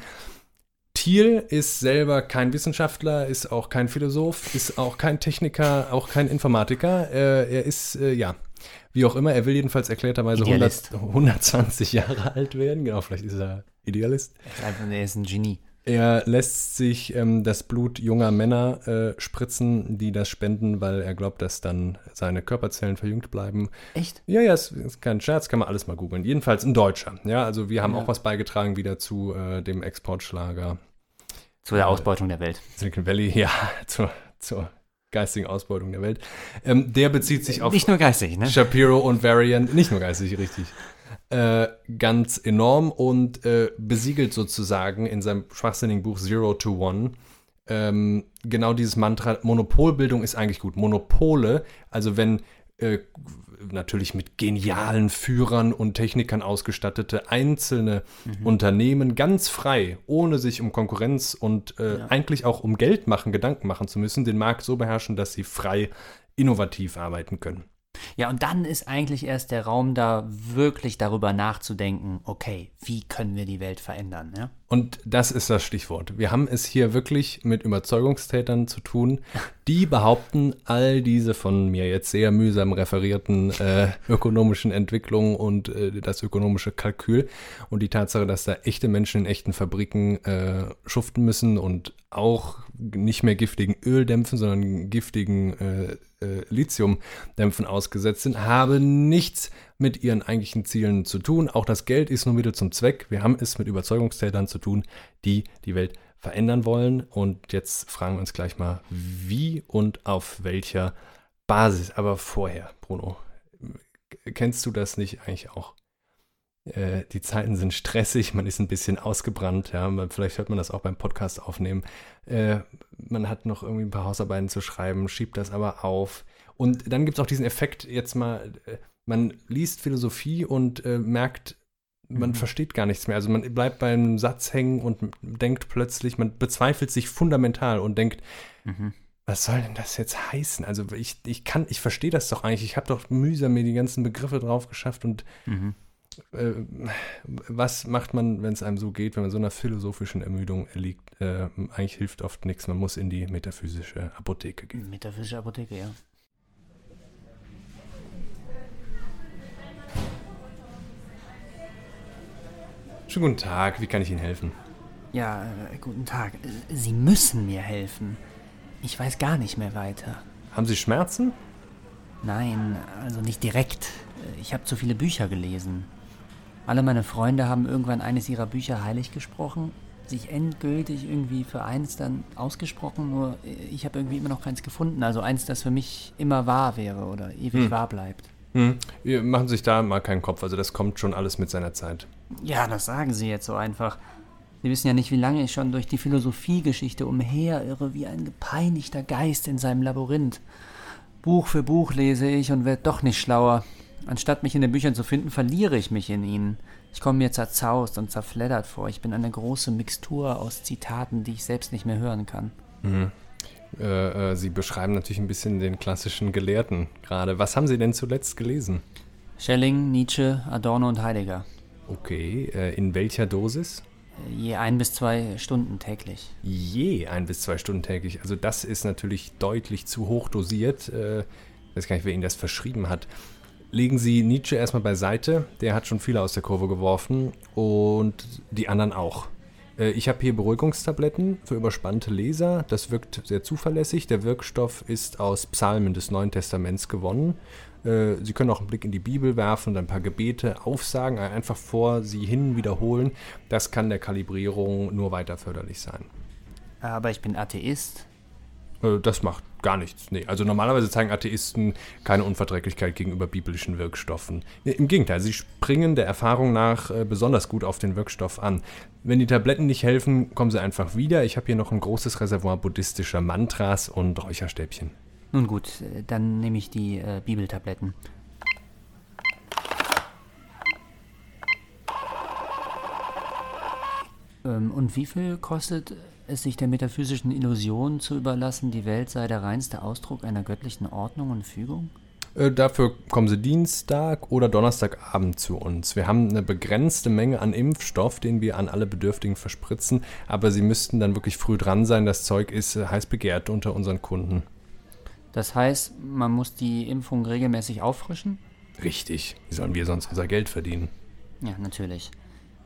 Thiel ist selber kein Wissenschaftler, ist auch kein Philosoph, ist auch kein Techniker, auch kein Informatiker. Äh, er ist, ja, wie auch immer, er will jedenfalls erklärterweise 100, Idealist. 120 Jahre alt werden. Genau, vielleicht ist er Idealist. Er ist einfach, er ist ein Genie. Er lässt sich ähm, das Blut junger Männer äh, spritzen, die das spenden, weil er glaubt, dass dann seine Körperzellen verjüngt bleiben. Echt? Ja, ja, ist, ist kein Scherz, kann man alles mal googeln. Jedenfalls ein Deutscher. Ja, also wir haben Ja. auch was beigetragen wieder zu äh, dem Exportschlager Zu der Ausbeutung der Welt. Silicon Valley, *laughs* ja, zur, zur geistigen Ausbeutung der Welt. Ähm, der bezieht sich auf Nicht nur geistig, ne? Shapiro und Variant, nicht nur geistig, richtig, äh, ganz enorm und äh, besiegelt sozusagen in seinem schwachsinnigen Buch Zero to One ähm, genau dieses Mantra, Monopolbildung ist eigentlich gut. Monopole, also wenn äh, natürlich mit genialen Führern und Technikern ausgestattete einzelne mhm. Unternehmen ganz frei, ohne sich um Konkurrenz und äh, ja. eigentlich auch um Geld machen, Gedanken machen zu müssen, den Markt so beherrschen, dass sie frei innovativ arbeiten können. Ja, und dann ist eigentlich erst der Raum da, wirklich darüber nachzudenken, okay, wie können wir die Welt verändern? Ja? Und das ist das Stichwort. Wir haben es hier wirklich mit Überzeugungstätern zu tun, die behaupten, all diese von mir jetzt sehr mühsam referierten äh, ökonomischen Entwicklungen und äh, das ökonomische Kalkül und die Tatsache, dass da echte Menschen in echten Fabriken äh, schuften müssen und auch nicht mehr giftigen Öldämpfen, sondern giftigen äh, äh, Lithiumdämpfen ausgesetzt sind, haben nichts mit ihren eigentlichen Zielen zu tun. Auch das Geld ist nur Mittel zum Zweck. Wir haben es mit Überzeugungstätern zu tun, die die Welt verändern wollen. Und jetzt fragen wir uns gleich mal, wie und auf welcher Basis. Aber vorher, Bruno, kennst du das nicht eigentlich auch? Äh, die Zeiten sind stressig, man ist ein bisschen ausgebrannt, ja, vielleicht hört man das auch beim Podcast aufnehmen. Äh, man hat noch irgendwie ein paar Hausarbeiten zu schreiben, schiebt das aber auf. Und dann gibt es auch diesen Effekt, jetzt mal, äh, man liest Philosophie und äh, merkt, man mhm. versteht gar nichts mehr. Also man bleibt beim Satz hängen und denkt plötzlich, man bezweifelt sich fundamental und denkt, mhm. was soll denn das jetzt heißen? Also ich, ich kann, ich verstehe das doch eigentlich. Ich habe doch mühsam mir die ganzen Begriffe drauf geschafft und mhm äh, was macht man, wenn es einem so geht, wenn man so einer philosophischen Ermüdung erliegt? Äh, eigentlich hilft oft nichts. Man muss in die metaphysische Apotheke gehen. Metaphysische Apotheke, ja. Schönen guten Tag, wie kann ich Ihnen helfen? Ja, äh, guten Tag. Sie müssen mir helfen. Ich weiß gar nicht mehr weiter. Haben Sie Schmerzen? Nein, also nicht direkt. Ich habe zu viele Bücher gelesen. Alle meine Freunde haben irgendwann eines ihrer Bücher heilig gesprochen, sich endgültig irgendwie für eins dann ausgesprochen, nur ich habe irgendwie immer noch keins gefunden. Also eins, das für mich immer wahr wäre oder ewig hm. wahr bleibt. Hm. Machen sich da mal keinen Kopf, also das kommt schon alles mit seiner Zeit. Ja, das sagen Sie jetzt so einfach. Sie wissen ja nicht, wie lange ich schon durch die Philosophiegeschichte umherirre wie ein gepeinigter Geist in seinem Labyrinth. Buch für Buch lese ich und werde doch nicht schlauer. Anstatt mich in den Büchern zu finden, verliere ich mich in ihnen. Ich komme mir zerzaust und zerfleddert vor. Ich bin eine große Mixtur aus Zitaten, die ich selbst nicht mehr hören kann. Mhm. Äh, äh, Sie beschreiben natürlich ein bisschen den klassischen Gelehrten gerade. Was haben Sie denn zuletzt gelesen? Schelling, Nietzsche, Adorno und Heidegger. Okay, äh, in welcher Dosis? Äh, je ein bis zwei Stunden täglich. Je ein bis zwei Stunden täglich. Also das ist natürlich deutlich zu hoch dosiert. Äh, ich weiß gar nicht, wer Ihnen das verschrieben hat legen Sie Nietzsche erstmal beiseite. Der hat schon viele aus der Kurve geworfen und die anderen auch. Äh, ich habe hier Beruhigungstabletten für überspannte Leser. Das wirkt sehr zuverlässig. Der Wirkstoff ist aus Psalmen des Neuen Testaments gewonnen. Äh, Sie können auch einen Blick in die Bibel werfen und ein paar Gebete aufsagen, einfach vor Sie hin wiederholen. Das kann der Kalibrierung nur weiter förderlich sein. Aber ich bin Atheist. Äh, das macht gar nichts. Nee, also normalerweise zeigen Atheisten keine Unverträglichkeit gegenüber biblischen Wirkstoffen. Im Gegenteil, sie springen der Erfahrung nach äh, besonders gut auf den Wirkstoff an. Wenn die Tabletten nicht helfen, kommen sie einfach wieder. Ich habe hier noch ein großes Reservoir buddhistischer Mantras und Räucherstäbchen. Nun gut, äh, dann nehme ich die äh, Bibeltabletten. Ähm, und wie viel kostet es sich der metaphysischen Illusion zu überlassen, die Welt sei der reinste Ausdruck einer göttlichen Ordnung und Fügung? Äh, dafür kommen Sie Dienstag oder Donnerstagabend zu uns. Wir haben eine begrenzte Menge an Impfstoff, den wir an alle Bedürftigen verspritzen, aber Sie müssten dann wirklich früh dran sein. Das Zeug ist äh, heiß begehrt unter unseren Kunden. Das heißt, man muss die Impfung regelmäßig auffrischen? Richtig. Wie sollen wir sonst unser Geld verdienen? Ja, natürlich.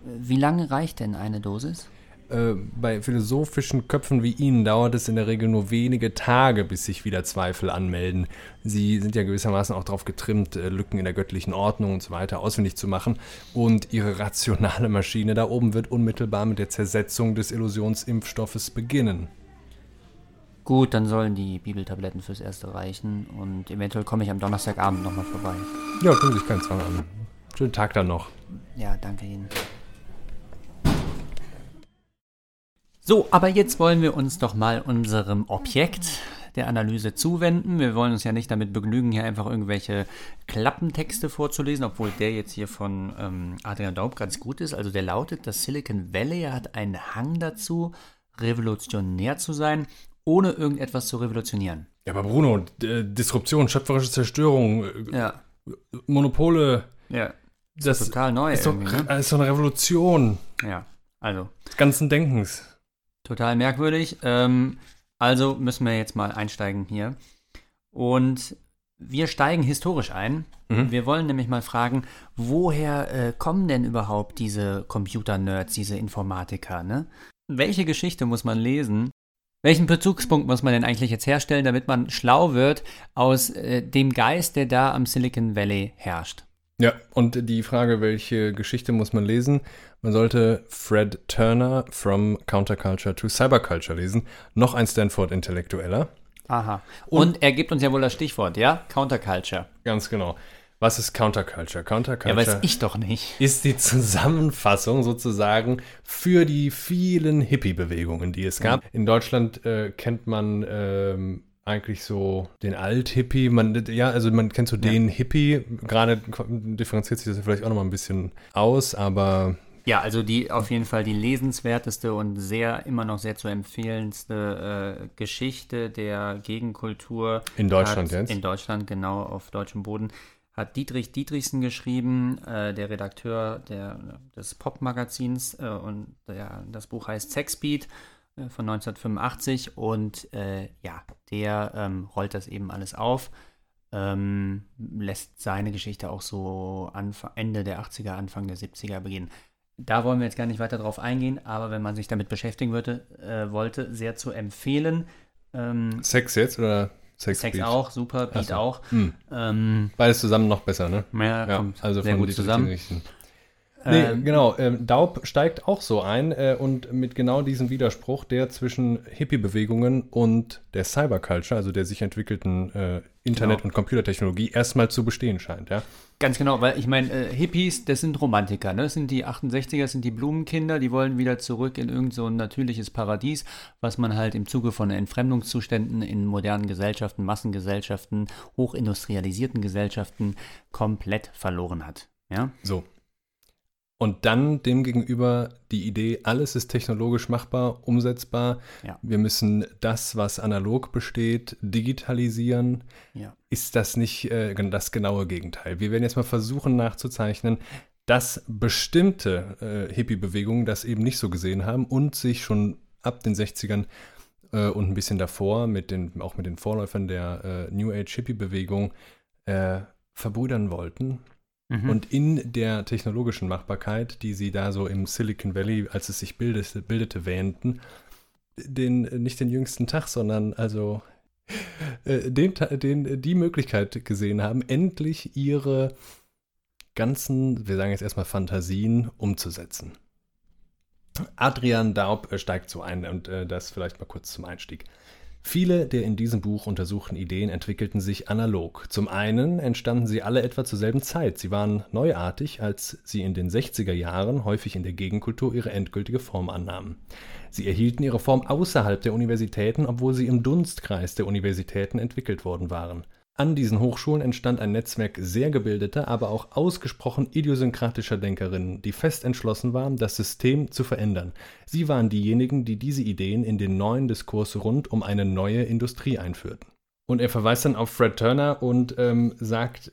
Wie lange reicht denn eine Dosis? Äh, bei philosophischen Köpfen wie Ihnen dauert es in der Regel nur wenige Tage, bis sich wieder Zweifel anmelden. Sie sind ja gewissermaßen auch darauf getrimmt, äh, Lücken in der göttlichen Ordnung und so weiter ausfindig zu machen. Und Ihre rationale Maschine da oben wird unmittelbar mit der Zersetzung des Illusionsimpfstoffes beginnen. Gut, dann sollen die Bibeltabletten fürs Erste reichen und eventuell komme ich am Donnerstagabend nochmal vorbei. Ja, tun sich keinen Zwang an. Schönen Tag dann noch. Ja, danke Ihnen. So, aber jetzt wollen wir uns doch mal unserem Objekt, der Analyse zuwenden. Wir wollen uns ja nicht damit begnügen, hier einfach irgendwelche Klappentexte vorzulesen, obwohl der jetzt hier von ähm, Adrian Daub ganz gut ist. Also der lautet, das Silicon Valley hat einen Hang dazu, revolutionär zu sein, ohne irgendetwas zu revolutionieren. Ja, aber Bruno, D Disruption, schöpferische Zerstörung, äh, Ja, Monopole, ja. das Total neu ist doch, ne? ist doch eine Revolution Ja, also des ganzen Denkens. Total merkwürdig. Ähm, also müssen wir jetzt mal einsteigen hier. Und wir steigen historisch ein. Mhm. Wir wollen nämlich mal fragen, woher äh, kommen denn überhaupt diese Computer-Nerds, diese Informatiker? Ne? Welche Geschichte muss man lesen? Welchen Bezugspunkt muss man denn eigentlich jetzt herstellen, damit man schlau wird aus äh, dem Geist, der da am Silicon Valley herrscht? Ja, und die Frage, welche Geschichte muss man lesen? Man sollte Fred Turner From Counterculture to Cyberculture lesen. Noch ein Stanford-Intellektueller. Aha. Und, er gibt uns ja wohl das Stichwort, ja? Counterculture. Ganz genau. Was ist Counterculture? Ja, Counterculture weiß ich doch nicht. ist die Zusammenfassung sozusagen für die vielen Hippie-Bewegungen, die es gab. In Deutschland äh, kennt man ähm, eigentlich so den Alt-Hippie. Man, ja, also man kennt so den Hippie. Gerade differenziert sich das vielleicht auch nochmal ein bisschen aus, aber Ja, also die auf jeden Fall die lesenswerteste und sehr immer noch sehr zu empfehlendste äh, Geschichte der Gegenkultur. In Deutschland hat, jetzt? In Deutschland, genau, auf deutschem Boden. Hat Dietrich Dietrichsen geschrieben, äh, der Redakteur der, des Pop-Magazins. Äh, und der, das Buch heißt Sexbeat von 1985. Und äh, ja, der ähm, rollt das eben alles auf. Ähm, lässt seine Geschichte auch so Anfang, Ende der 80er, Anfang der 70er beginnen. Da wollen wir jetzt gar nicht weiter drauf eingehen, aber wenn man sich damit beschäftigen würde, äh, wollte, sehr zu empfehlen. Ähm, Sex jetzt oder Sex, Sex Beat? auch, super, Beat so. auch. Hm. Ähm, Beides zusammen noch besser, ne? ja, Ja, also sehr von gut zusammen. Nee, Ähm, genau. Ähm, Daub steigt auch so ein äh, und mit genau diesem Widerspruch, der zwischen Hippie-Bewegungen und der Cyberculture, also der sich entwickelten äh, Internet- Genau. und Computertechnologie, erstmal zu bestehen scheint. Ja? Ganz genau, weil ich meine, äh, Hippies, das sind Romantiker, ne? Das sind die 68er, das sind die Blumenkinder, die wollen wieder zurück in irgend so ein natürliches Paradies, was man halt im Zuge von Entfremdungszuständen in modernen Gesellschaften, Massengesellschaften, hochindustrialisierten Gesellschaften komplett verloren hat. Ja? So. Und dann demgegenüber die Idee, alles ist technologisch machbar, umsetzbar. Ja. Wir müssen das, was analog besteht, digitalisieren. Ja. ist das nicht äh, das genaue Gegenteil. Wir werden jetzt mal versuchen nachzuzeichnen, dass bestimmte äh, Hippie-Bewegungen das eben nicht so gesehen haben und sich schon ab den 60ern äh, und ein bisschen davor, mit den, auch mit den Vorläufern der äh, New Age-Hippie-Bewegung, äh, verbrüdern wollten. Mhm. Und in der technologischen Machbarkeit, die sie da so im Silicon Valley, als es sich bildete, bildete wähnten, den, nicht den jüngsten Tag, sondern also *laughs* äh, den, den, die Möglichkeit gesehen haben, endlich ihre ganzen, wir sagen jetzt erstmal Fantasien umzusetzen. Adrian Daub äh, steigt so ein und äh, das vielleicht mal kurz zum Einstieg. Viele der in diesem Buch untersuchten Ideen entwickelten sich analog. Zum einen entstanden sie alle etwa zur selben Zeit. Sie waren neuartig, als sie in den 60er Jahren häufig in der Gegenkultur ihre endgültige Form annahmen. Sie erhielten ihre Form außerhalb der Universitäten, obwohl sie im Dunstkreis der Universitäten entwickelt worden waren. An diesen Hochschulen entstand ein Netzwerk sehr gebildeter, aber auch ausgesprochen idiosynkratischer Denkerinnen, die fest entschlossen waren, das System zu verändern. Sie waren diejenigen, die diese Ideen in den neuen Diskurs rund um eine neue Industrie einführten. Und er verweist dann auf Fred Turner und ähm, sagt,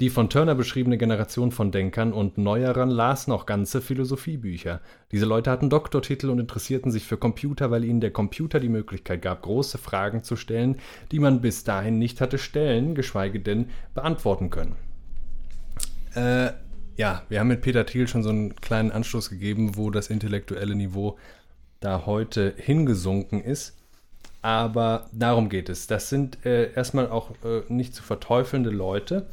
die von Turner beschriebene Generation von Denkern und Neuerern las noch ganze Philosophiebücher. Diese Leute hatten Doktortitel und interessierten sich für Computer, weil ihnen der Computer die Möglichkeit gab, große Fragen zu stellen, die man bis dahin nicht hatte stellen, geschweige denn beantworten können. Äh, ja, wir haben mit Peter Thiel schon so einen kleinen Anstoß gegeben, wo das intellektuelle Niveau da heute hingesunken ist. Aber darum geht es. Das sind äh, erstmal auch äh, nicht zu verteufelnde Leute,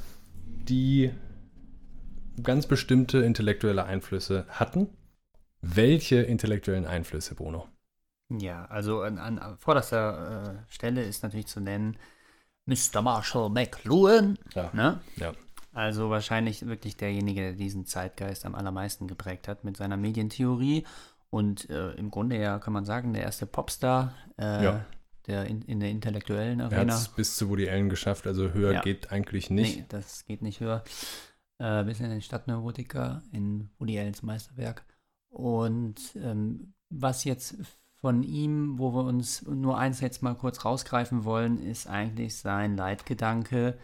die ganz bestimmte intellektuelle Einflüsse hatten. Welche intellektuellen Einflüsse, Bruno? Ja, also an, an vorderster äh, Stelle ist natürlich zu nennen Mr. Marshall McLuhan. Ja. Ne? Ja. Also wahrscheinlich wirklich derjenige, der diesen Zeitgeist am allermeisten geprägt hat mit seiner Medientheorie. Und äh, im Grunde ja kann man sagen, der erste Popstar, äh, Ja. Der in, in der intellektuellen Er hat Arena. es bis zu Woody Allen geschafft, also höher Ja. geht eigentlich nicht. Nee, das geht nicht höher. Äh, bis in den Stadtneurotiker in Woody Allens Meisterwerk. Und ähm, was jetzt von ihm, wo wir uns nur eins jetzt mal kurz rausgreifen wollen, ist eigentlich sein Leitgedanke: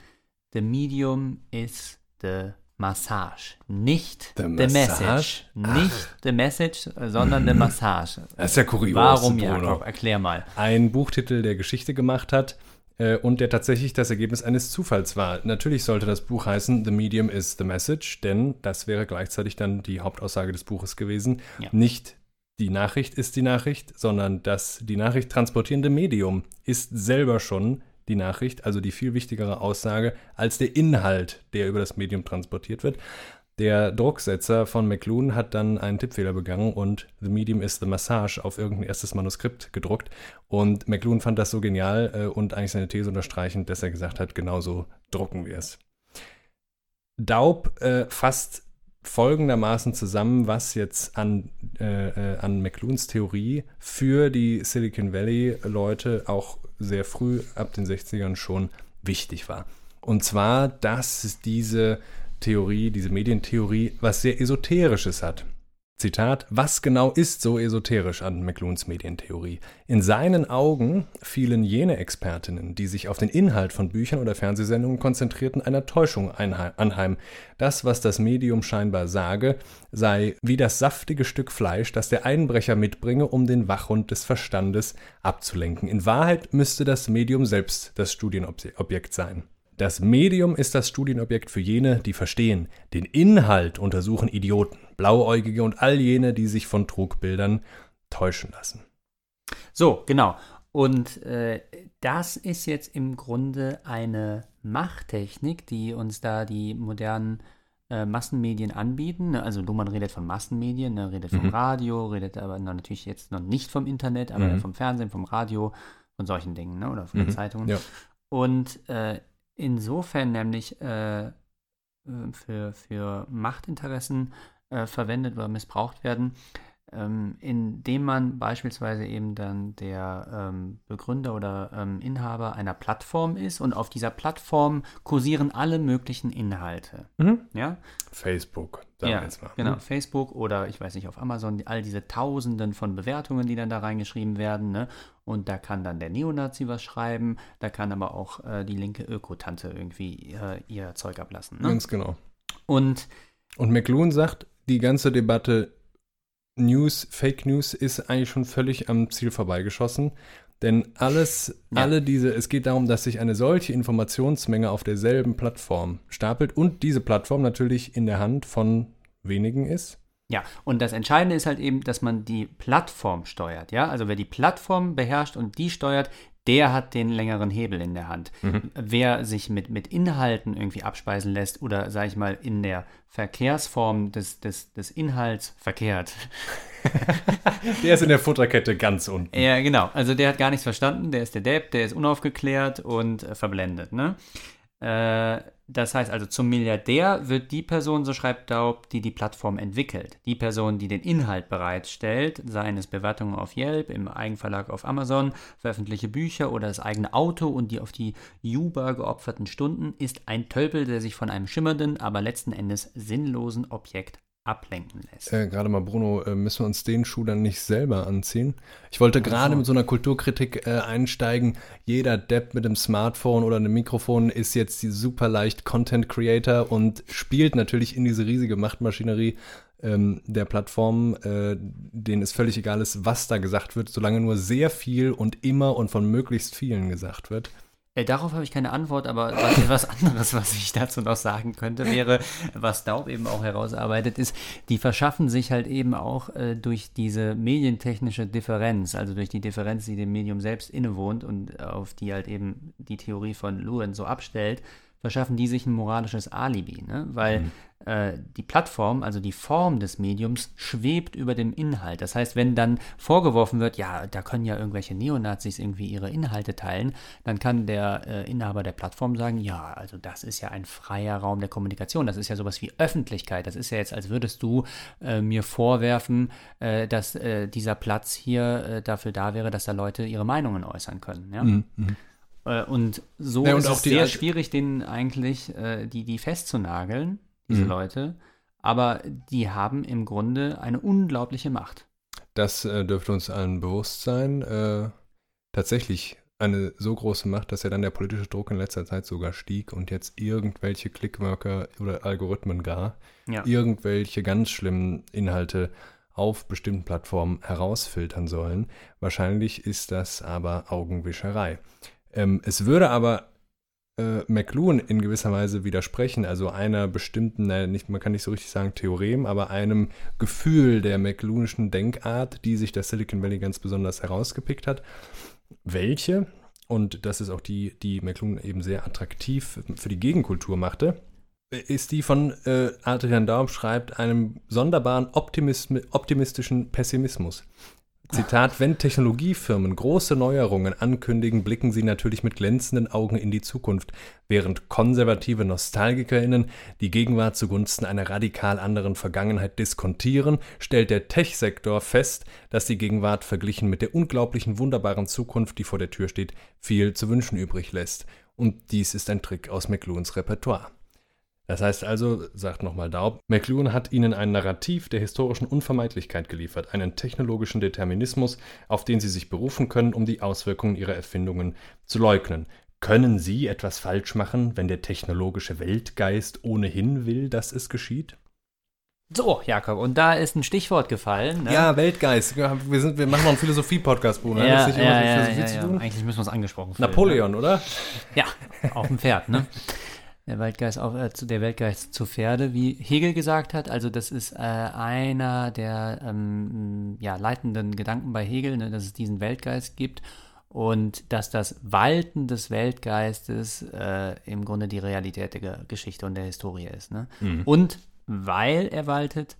The medium is the massage. Nicht The the, massage? message. Nicht the message, sondern the massage. Das ist ja kurios, Warum. Jakob? Erklär mal. ein Buchtitel, der Geschichte gemacht hat äh, und der tatsächlich das Ergebnis eines Zufalls war. Natürlich sollte das Buch heißen The Medium is the Message, denn das wäre gleichzeitig dann die Hauptaussage des Buches gewesen. Ja. Nicht die Nachricht ist die Nachricht, sondern das die Nachricht transportierende Medium ist selber schon die Nachricht, also die viel wichtigere Aussage als der Inhalt, der über das Medium transportiert wird. Der Drucksetzer von McLuhan hat dann einen Tippfehler begangen und The Medium is the Massage auf irgendein erstes Manuskript gedruckt. Und McLuhan fand das so genial äh, und eigentlich seine These unterstreichend, dass er gesagt hat, genau so drucken wir es. Daub äh, fasst folgendermaßen zusammen, was jetzt an, äh, äh, an McLuhans Theorie für die Silicon Valley-Leute auch sehr früh ab den 60ern schon wichtig war. Und zwar, dass diese Theorie, diese Medientheorie, was sehr Esoterisches hat. Zitat, was genau ist so esoterisch an McLuhans Medientheorie? In seinen Augen fielen jene Expertinnen, die sich auf den Inhalt von Büchern oder Fernsehsendungen konzentrierten, einer Täuschung anheim. Das, was das Medium scheinbar sage, sei wie das saftige Stück Fleisch, das der Einbrecher mitbringe, um den Wachhund des Verstandes abzulenken. In Wahrheit müsste das Medium selbst das Studienobjekt sein. Das Medium ist das Studienobjekt für jene, die verstehen. Den Inhalt untersuchen Idioten, Blauäugige und all jene, die sich von Trugbildern täuschen lassen. So, genau. Und äh, das ist jetzt im Grunde eine Machttechnik, die uns da die modernen äh, Massenmedien anbieten. ne? Also Luhmann redet von Massenmedien, ne, redet vom Mhm. Radio, redet aber natürlich jetzt noch nicht vom Internet, aber Mhm. vom Fernsehen, vom Radio, von solchen Dingen, ne? oder von den Mhm, Zeitungen. ja. Und äh, insofern nämlich äh, äh, für, für Machtinteressen äh, verwendet oder missbraucht werden, ähm, indem man beispielsweise eben dann der ähm, Begründer oder ähm, Inhaber einer Plattform ist und auf dieser Plattform kursieren alle möglichen Inhalte. Ja, Facebook, sagen ja jetzt mal. genau. Facebook oder ich weiß nicht, auf Amazon, all diese Tausenden von Bewertungen, die dann da reingeschrieben werden. Ne? Und da kann dann der Neonazi was schreiben, da kann aber auch äh, die linke Ökotante irgendwie äh, ihr Zeug ablassen. Ne? Ganz genau. Und Und McLuhan sagt, die ganze Debatte News, Fake News ist eigentlich schon völlig am Ziel vorbeigeschossen. Denn alles, Ja. alle diese, es geht darum, dass sich eine solche Informationsmenge auf derselben Plattform stapelt und diese Plattform natürlich in der Hand von wenigen ist. Ja, und das Entscheidende ist halt eben, dass man die Plattform steuert, ja? Also wer die Plattform beherrscht und die steuert, der hat den längeren Hebel in der Hand. Wer sich mit, mit Inhalten irgendwie abspeisen lässt oder, sag ich mal, in der Verkehrsform des, des, des Inhalts verkehrt. *laughs* Der ist in der Futterkette ganz unten. Ja, genau. Also der hat gar nichts verstanden, der ist der Depp, der ist unaufgeklärt und äh, verblendet, ne? Äh, das heißt also, zum Milliardär wird die Person, so schreibt Daub, die die Plattform entwickelt. Die Person, die den Inhalt bereitstellt, seien es Bewertungen auf Yelp, im Eigenverlag auf Amazon, veröffentliche Bücher oder das eigene Auto und die auf die Juba geopferten Stunden, ist ein Tölpel, der sich von einem schimmernden, aber letzten Endes sinnlosen Objekt ablenken lässt. Äh, gerade mal, Bruno, äh, müssen wir uns den Schuh dann nicht selber anziehen? Ich wollte gerade mit so einer Kulturkritik äh, einsteigen. Jeder Depp mit einem Smartphone oder einem Mikrofon ist jetzt die super leicht Content Creator und spielt natürlich in diese riesige Machtmaschinerie ähm, der Plattform, äh, denen es völlig egal ist, was da gesagt wird, solange nur sehr viel und immer und von möglichst vielen gesagt wird. Äh, darauf habe ich keine Antwort, aber was, *laughs* was anderes, was ich dazu noch sagen könnte, wäre, was Daub eben auch herausarbeitet, ist, die verschaffen sich halt eben auch äh, durch diese medientechnische Differenz, also durch die Differenz, die dem Medium selbst innewohnt und auf die halt eben die Theorie von Lewin so abstellt, verschaffen die sich ein moralisches Alibi, ne? Weil äh, die Plattform, also die Form des Mediums, schwebt über dem Inhalt. Das heißt, wenn dann vorgeworfen wird, ja, da können ja irgendwelche Neonazis irgendwie ihre Inhalte teilen, dann kann der äh, Inhaber der Plattform sagen, ja, also das ist ja ein freier Raum der Kommunikation, das ist ja sowas wie Öffentlichkeit. Das ist ja jetzt, als würdest du äh, mir vorwerfen, äh, dass äh, dieser Platz hier äh, dafür da wäre, dass da Leute ihre Meinungen äußern können. Ja? Mhm. Und so Ja, und ist es sehr schwierig, denen eigentlich die, die festzunageln diese Mhm. Leute, aber die haben im Grunde eine unglaubliche Macht. Das äh, dürfte uns allen bewusst sein. Äh, tatsächlich eine so große Macht, dass ja dann der politische Druck in letzter Zeit sogar stieg und jetzt irgendwelche Clickworker oder Algorithmen gar Ja. irgendwelche ganz schlimmen Inhalte auf bestimmten Plattformen herausfiltern sollen. Wahrscheinlich ist das aber Augenwischerei. Ähm, es würde aber äh, McLuhan in gewisser Weise widersprechen, also einer bestimmten, naja, nicht, man kann nicht so richtig sagen Theorem, aber einem Gefühl der McLuhanischen Denkart, die sich das Silicon Valley ganz besonders herausgepickt hat. Welche, und das ist auch die, die McLuhan eben sehr attraktiv für die Gegenkultur machte, ist die von äh, Adrian Daub schreibt, einem sonderbaren optimistischen Pessimismus. Zitat, wenn Technologiefirmen große Neuerungen ankündigen, blicken sie natürlich mit glänzenden Augen in die Zukunft, während konservative Nostalgikerinnen die Gegenwart zugunsten einer radikal anderen Vergangenheit diskontieren, stellt der Tech-Sektor fest, dass die Gegenwart verglichen mit der unglaublichen, wunderbaren Zukunft, die vor der Tür steht, viel zu wünschen übrig lässt. Und dies ist ein Trick aus McLuhans Repertoire. Das heißt also, sagt nochmal Daub, McLuhan hat ihnen ein Narrativ der historischen Unvermeidlichkeit geliefert, einen technologischen Determinismus, auf den sie sich berufen können, um die Auswirkungen ihrer Erfindungen zu leugnen. Können Sie etwas falsch machen, wenn der technologische Weltgeist ohnehin will, dass es geschieht? So, Jakob, und da ist ein Stichwort gefallen. Ne? Ja, Weltgeist. Wir, sind, wir machen noch einen Philosophie-Podcast, Bruno. ja, das ja, nicht immer mit ja, Philosophie ja, zu ja. tun? Eigentlich müssen wir es angesprochen fühlen, Napoleon, oder? Ne? Ja, auf dem Pferd, ne? *laughs* Der Weltgeist, auf, äh, zu- der Weltgeist zu Pferde, wie Hegel gesagt hat. Also das ist äh, einer der ähm, ja, leitenden Gedanken bei Hegel, ne, dass es diesen Weltgeist gibt und dass das Walten des Weltgeistes äh, im Grunde die Realität der Ge Geschichte und der Historie ist. Ne? Und weil er waltet,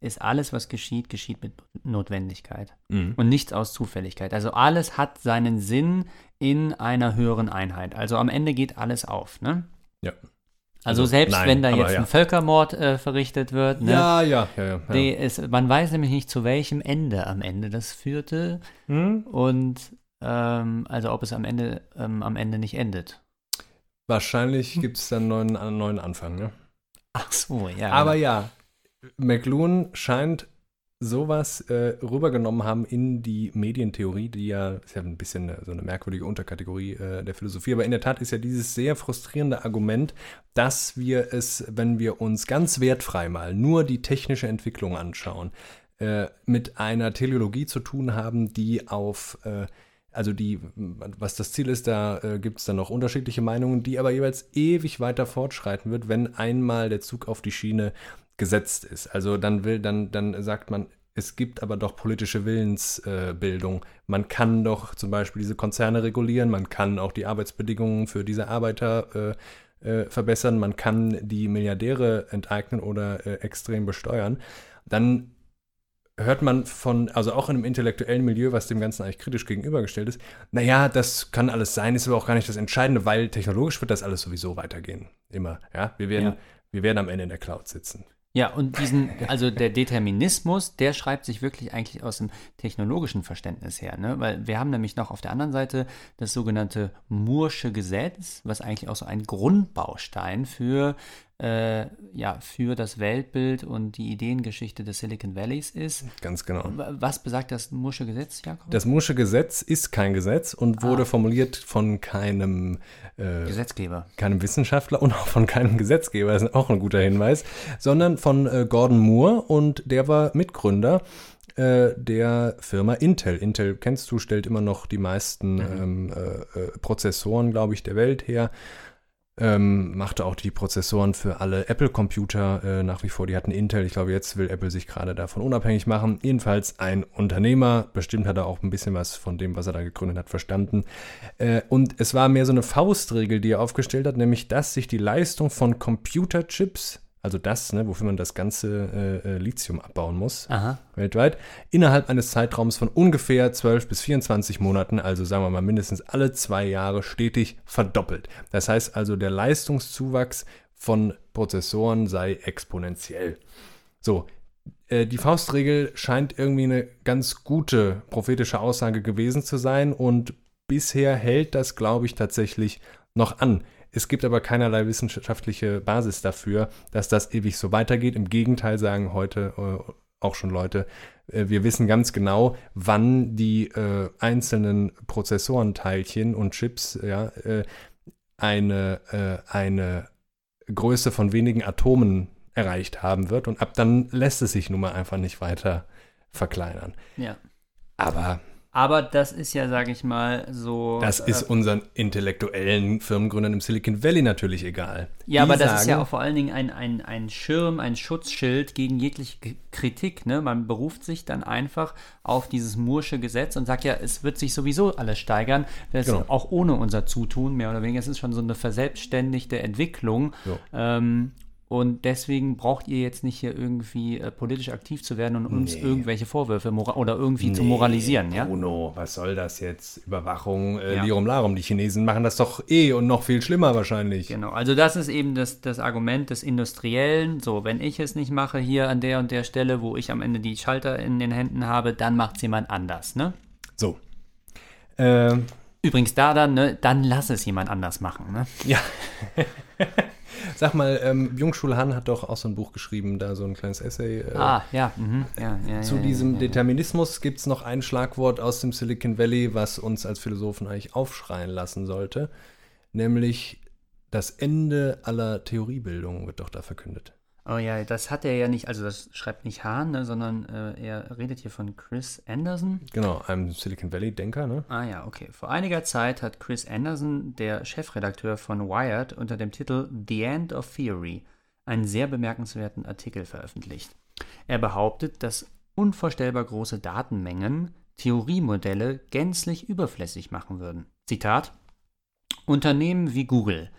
ist alles, was geschieht, geschieht mit Notwendigkeit Mhm. und nichts aus Zufälligkeit. Also alles hat seinen Sinn in einer höheren Einheit. Also am Ende geht alles auf. Ne? Ja. Also, Also, selbst nein, wenn da jetzt ja. ein Völkermord äh, verrichtet wird, ne? Ja, ja, ja. ja, ja. Ist, man weiß nämlich nicht, zu welchem Ende am Ende das führte Hm? und ähm, also ob es am Ende ähm, am Ende nicht endet. Wahrscheinlich gibt es dann einen neuen, einen neuen Anfang, ne? Ach so, ja. Aber ja, McLuhan scheint sowas äh, rübergenommen haben in die Medientheorie, die ja, ist ja ein bisschen äh, so eine merkwürdige Unterkategorie äh, der Philosophie, aber in der Tat ist ja dieses sehr frustrierende Argument, dass wir es, wenn wir uns ganz wertfrei mal nur die technische Entwicklung anschauen, äh, mit einer Teleologie zu tun haben, die auf äh, also die, was das Ziel ist, da äh, gibt es dann noch unterschiedliche Meinungen, die aber jeweils ewig weiter fortschreiten wird, wenn einmal der Zug auf die Schiene gesetzt ist. Also dann will, dann, dann sagt man, es gibt aber doch politische Willensbildung. Äh, man kann doch zum Beispiel diese Konzerne regulieren, man kann auch die Arbeitsbedingungen für diese Arbeiter äh, äh, verbessern, man kann die Milliardäre enteignen oder äh, extrem besteuern. Dann hört man von, also auch in einem intellektuellen Milieu, was dem Ganzen eigentlich kritisch gegenübergestellt ist, naja, das kann alles sein, ist aber auch gar nicht das Entscheidende, weil technologisch wird das alles sowieso weitergehen. Immer, ja. Wir werden, Ja. wir werden am Ende in der Cloud sitzen. Ja, und diesen, also der Determinismus, der schreibt sich wirklich eigentlich aus dem technologischen Verständnis her, ne? Weil wir haben nämlich noch auf der anderen Seite das sogenannte Moore'sche Gesetz, was eigentlich auch so ein Grundbaustein für, äh, ja, für das Weltbild und die Ideengeschichte des Silicon Valleys ist. Ganz genau. Was besagt das Moore'sche Gesetz, Jakob? Das Moore'sche Gesetz ist kein Gesetz und wurde Ah. formuliert von keinem, äh, Gesetzgeber. keinem Wissenschaftler und auch von keinem Gesetzgeber, das ist auch ein guter Hinweis, sondern von äh, Gordon Moore und der war Mitgründer äh, der Firma Intel. Intel kennst du, stellt immer noch die meisten ähm, äh, äh, Prozessoren, glaube ich, der Welt her. Ähm, machte auch die Prozessoren für alle Apple-Computer äh, nach wie vor. Die hatten Intel. Ich glaube, jetzt will Apple sich gerade davon unabhängig machen. Jedenfalls ein Unternehmer. Bestimmt hat er auch ein bisschen was von dem, was er da gegründet hat, verstanden. Äh, und es war mehr so eine Faustregel, die er aufgestellt hat, nämlich, dass sich die Leistung von Computerchips also das, ne, wofür man das ganze äh, äh, Lithium abbauen muss, Aha. weltweit, innerhalb eines Zeitraums von ungefähr 12 bis 24 Monaten, also sagen wir mal mindestens alle zwei Jahre, stetig verdoppelt. Das heißt also, der Leistungszuwachs von Prozessoren sei exponentiell. So, äh, die Faustregel scheint irgendwie eine ganz gute prophetische Aussage gewesen zu sein und bisher hält das, glaube ich, tatsächlich noch an. Es gibt aber keinerlei wissenschaftliche Basis dafür, dass das ewig so weitergeht. Im Gegenteil sagen heute äh, auch schon Leute, äh, wir wissen ganz genau, wann die äh, einzelnen Prozessorenteilchen und Chips ja, äh, eine, äh, eine Größe von wenigen Atomen erreicht haben wird. Und ab dann lässt es sich nun mal einfach nicht weiter verkleinern. Ja. Aber Aber das ist ja, sage ich mal, so. das ist unseren intellektuellen Firmengründern im Silicon Valley natürlich egal. Ja, Die aber das ist ja sagen- auch vor allen Dingen ein, ein, ein Schirm, ein Schutzschild gegen jegliche Kritik. Ne? Man beruft sich dann einfach auf dieses Mursche Gesetz und sagt ja, es wird sich sowieso alles steigern. Das Genau. ist auch ohne unser Zutun, mehr oder weniger. Es ist schon so eine verselbstständigte Entwicklung. So. Ähm, und deswegen braucht ihr jetzt nicht hier irgendwie äh, politisch aktiv zu werden und uns Nee. irgendwelche Vorwürfe oder irgendwie zu moralisieren, ja? Bruno, was soll das jetzt? Überwachung, äh, Ja. Lirum Larum. Die Chinesen machen das doch eh und noch viel schlimmer wahrscheinlich. Genau, also das ist eben das, das Argument des Industriellen. So, wenn ich es nicht mache hier an der und der Stelle, wo ich am Ende die Schalter in den Händen habe, dann macht es jemand anders, ne? So. Ähm, Übrigens da dann, ne, dann lass es jemand anders machen, ne? ja. *laughs* Sag mal, ähm, Byung-Chul Han hat doch auch so ein Buch geschrieben, da so ein kleines Essay. Äh, Ah, ja, mhm, ja, ja, Zu ja, diesem. Determinismus gibt es noch ein Schlagwort aus dem Silicon Valley, was uns als Philosophen eigentlich aufschreien lassen sollte, nämlich das Ende aller Theoriebildung wird doch da verkündet. Oh ja, das hat er ja nicht, also das schreibt nicht Hahn, ne, sondern äh, er redet hier von Chris Anderson. Genau, einem Silicon Valley-Denker, ne? Ah ja, okay. Vor einiger Zeit hat Chris Anderson, der Chefredakteur von Wired, unter dem Titel The End of Theory einen sehr bemerkenswerten Artikel veröffentlicht. Er behauptet, dass unvorstellbar große Datenmengen Theoriemodelle gänzlich überflüssig machen würden. Zitat Unternehmen wie Google,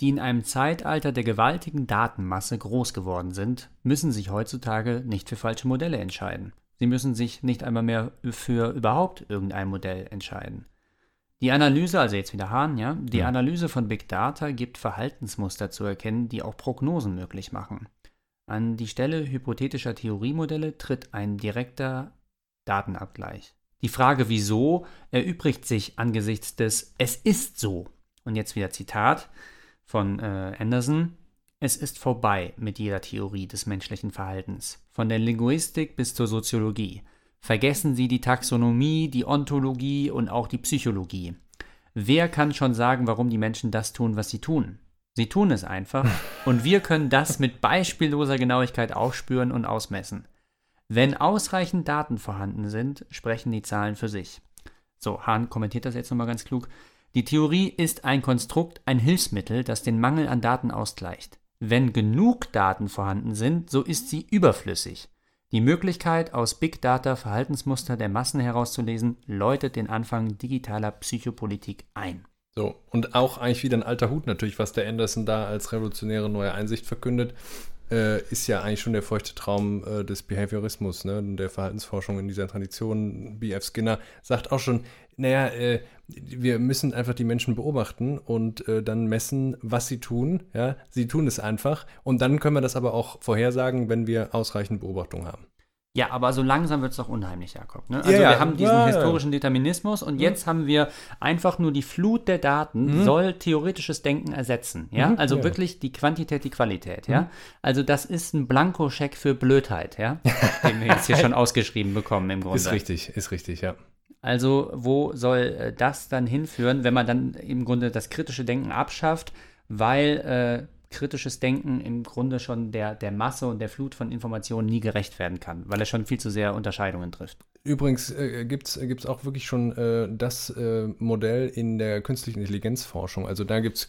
die in einem Zeitalter der gewaltigen Datenmasse groß geworden sind, müssen sich heutzutage nicht für falsche Modelle entscheiden. Sie müssen sich nicht einmal mehr für überhaupt irgendein Modell entscheiden. Die Analyse, also jetzt wieder Hahn, ja, die Ja. Analyse von Big Data gibt Verhaltensmuster zu erkennen, die auch Prognosen möglich machen. An die Stelle hypothetischer Theoriemodelle tritt ein direkter Datenabgleich. Die Frage wieso erübrigt sich angesichts des Es ist so. Und jetzt wieder Zitat von äh, Anderson. Es ist vorbei mit jeder Theorie des menschlichen Verhaltens, von der Linguistik bis zur Soziologie. Vergessen Sie die Taxonomie, die Ontologie und auch die Psychologie. Wer kann schon sagen, warum die Menschen das tun, was sie tun? Sie tun es einfach *laughs* und wir können das mit beispielloser Genauigkeit aufspüren und ausmessen. Wenn ausreichend Daten vorhanden sind, sprechen die Zahlen für sich. So, Hahn kommentiert das jetzt nochmal ganz klug. Die Theorie ist ein Konstrukt, ein Hilfsmittel, das den Mangel an Daten ausgleicht. Wenn genug Daten vorhanden sind, so ist sie überflüssig. Die Möglichkeit, aus Big Data Verhaltensmuster der Massen herauszulesen, läutet den Anfang digitaler Psychopolitik ein. So, und auch eigentlich wieder ein alter Hut natürlich, was der Anderson da als revolutionäre neue Einsicht verkündet, äh, ist ja eigentlich schon der feuchte Traum äh, des Behaviorismus, ne, der Verhaltensforschung in dieser Tradition. B.F. Skinner sagt auch schon, naja, äh, wir müssen einfach die Menschen beobachten und äh, dann messen, was sie tun. Ja, sie tun es einfach und dann können wir das aber auch vorhersagen, wenn wir ausreichend Beobachtung haben. Ja, aber so langsam wird es doch unheimlich, Jakob. Ne? Also Ja, wir haben diesen Ja, historischen Determinismus und jetzt haben wir einfach nur die Flut der Daten soll theoretisches Denken ersetzen. Ja, Mhm, also ja. wirklich die Quantität, die Qualität. Ja, also das ist ein Blankoscheck für Blödheit. Ja, *laughs* den wir jetzt hier schon ausgeschrieben bekommen im Grunde. Ist richtig, ist richtig, ja. Also wo soll äh, das dann hinführen, wenn man dann im Grunde das kritische Denken abschafft, weil äh, kritisches Denken im Grunde schon der, der Masse und der Flut von Informationen nie gerecht werden kann, weil er schon viel zu sehr Unterscheidungen trifft. Übrigens äh, gibt es auch wirklich schon äh, das äh, Modell in der künstlichen Intelligenzforschung. Also da gibt es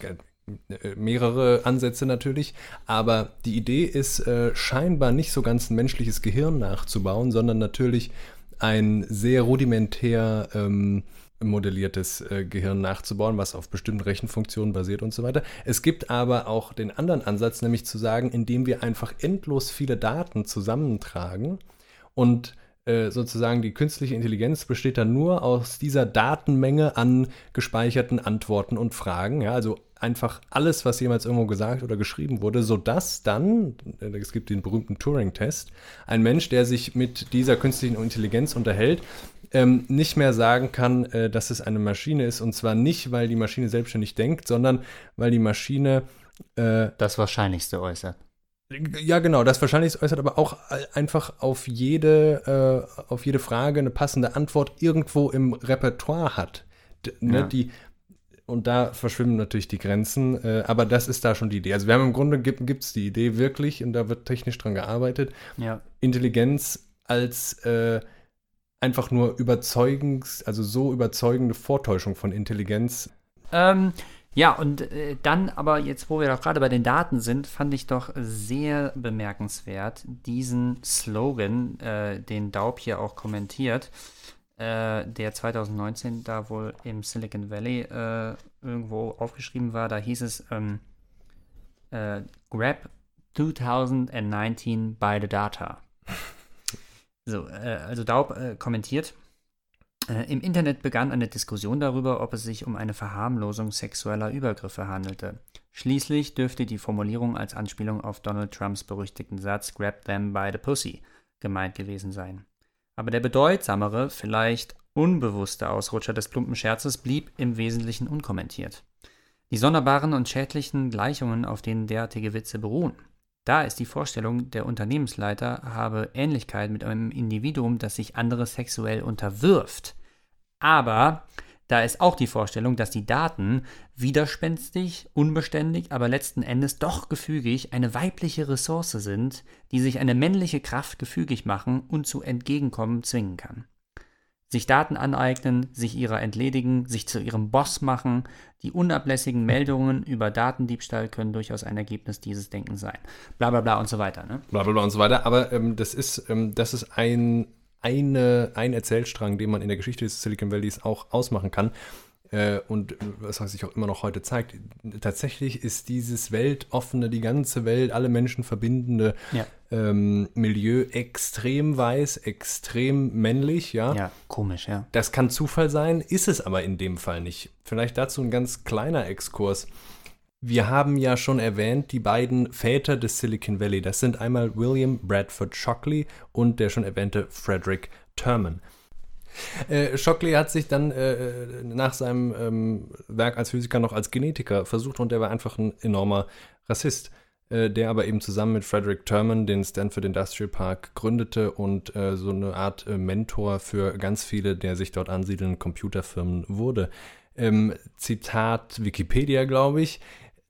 mehrere Ansätze natürlich, aber die Idee ist äh, scheinbar nicht so ganz ein menschliches Gehirn nachzubauen, sondern natürlich ein sehr rudimentär ähm, modelliertes äh, Gehirn nachzubauen, was auf bestimmten Rechenfunktionen basiert und so weiter. Es gibt aber auch den anderen Ansatz, nämlich zu sagen, indem wir einfach endlos viele Daten zusammentragen und äh, sozusagen die künstliche Intelligenz besteht dann nur aus dieser Datenmenge an gespeicherten Antworten und Fragen. Ja, also einfach alles, was jemals irgendwo gesagt oder geschrieben wurde, sodass dann, äh, es gibt den berühmten Turing-Test, ein Mensch, der sich mit dieser künstlichen Intelligenz unterhält, ähm, nicht mehr sagen kann, äh, dass es eine Maschine ist. Und zwar nicht, weil die Maschine selbstständig denkt, sondern weil die Maschine äh, das Wahrscheinlichste äußert. Ja, genau, das wahrscheinlich äußert, aber auch einfach auf jede, äh, auf jede Frage eine passende Antwort irgendwo im Repertoire hat. D ne, ja. die, und da verschwimmen natürlich die Grenzen, äh, aber das ist da schon die Idee. Also wir haben im Grunde gibt es die Idee wirklich, und da wird technisch dran gearbeitet, ja. Intelligenz als äh, einfach nur überzeugend, also so überzeugende Vortäuschung von Intelligenz. Ähm, ja, und äh, dann aber jetzt, wo wir doch gerade bei den Daten sind, fand ich doch sehr bemerkenswert diesen Slogan, äh, den Daub hier auch kommentiert, äh, der 2019 da wohl im Silicon Valley äh, irgendwo aufgeschrieben war. Da hieß es ähm, äh, Grab 2019 by the data. So, äh, also Daub kommentiert. Äh, Im Internet begann eine Diskussion darüber, ob es sich um eine Verharmlosung sexueller Übergriffe handelte. Schließlich dürfte die Formulierung als Anspielung auf Donald Trumps berüchtigten Satz Grab them by the pussy gemeint gewesen sein. Aber der bedeutsamere, vielleicht unbewusste Ausrutscher des plumpen Scherzes blieb im Wesentlichen unkommentiert. Die sonderbaren und schädlichen Gleichungen, auf denen derartige Witze beruhen. Da ist die Vorstellung, der Unternehmensleiter habe Ähnlichkeit mit einem Individuum, das sich andere sexuell unterwirft. Aber da ist auch die Vorstellung, dass die Daten widerspenstig, unbeständig, aber letzten Endes doch gefügig eine weibliche Ressource sind, die sich eine männliche Kraft gefügig machen und zu Entgegenkommen zwingen kann sich Daten aneignen, sich ihrer entledigen, sich zu ihrem Boss machen. Die unablässigen Meldungen über Datendiebstahl können durchaus ein Ergebnis dieses Denkens sein. Bla bla bla und so weiter. Ne? Bla bla bla und so weiter. Aber ähm, das ist, ähm, das ist ein, eine, ein Erzählstrang, den man in der Geschichte des Silicon Valleys auch ausmachen kann äh, und was sich auch immer noch heute zeigt, tatsächlich ist dieses weltoffene, die ganze Welt, alle Menschen verbindende ja. ähm, Milieu extrem weiß, extrem männlich, ja. Ja, komisch, ja. Das kann Zufall sein, ist es aber in dem Fall nicht. Vielleicht dazu ein ganz kleiner Exkurs. Wir haben ja schon erwähnt, die beiden Väter des Silicon Valley. Das sind einmal William Bradford Shockley und der schon erwähnte Frederick Terman. Äh, Shockley hat sich dann äh, nach seinem ähm, Werk als Physiker noch als Genetiker versucht und er war einfach ein enormer Rassist, äh, der aber eben zusammen mit Frederick Terman den Stanford Industrial Park gründete und äh, so eine Art äh, Mentor für ganz viele der sich dort ansiedelnden Computerfirmen wurde. Ähm, Zitat Wikipedia, glaube ich.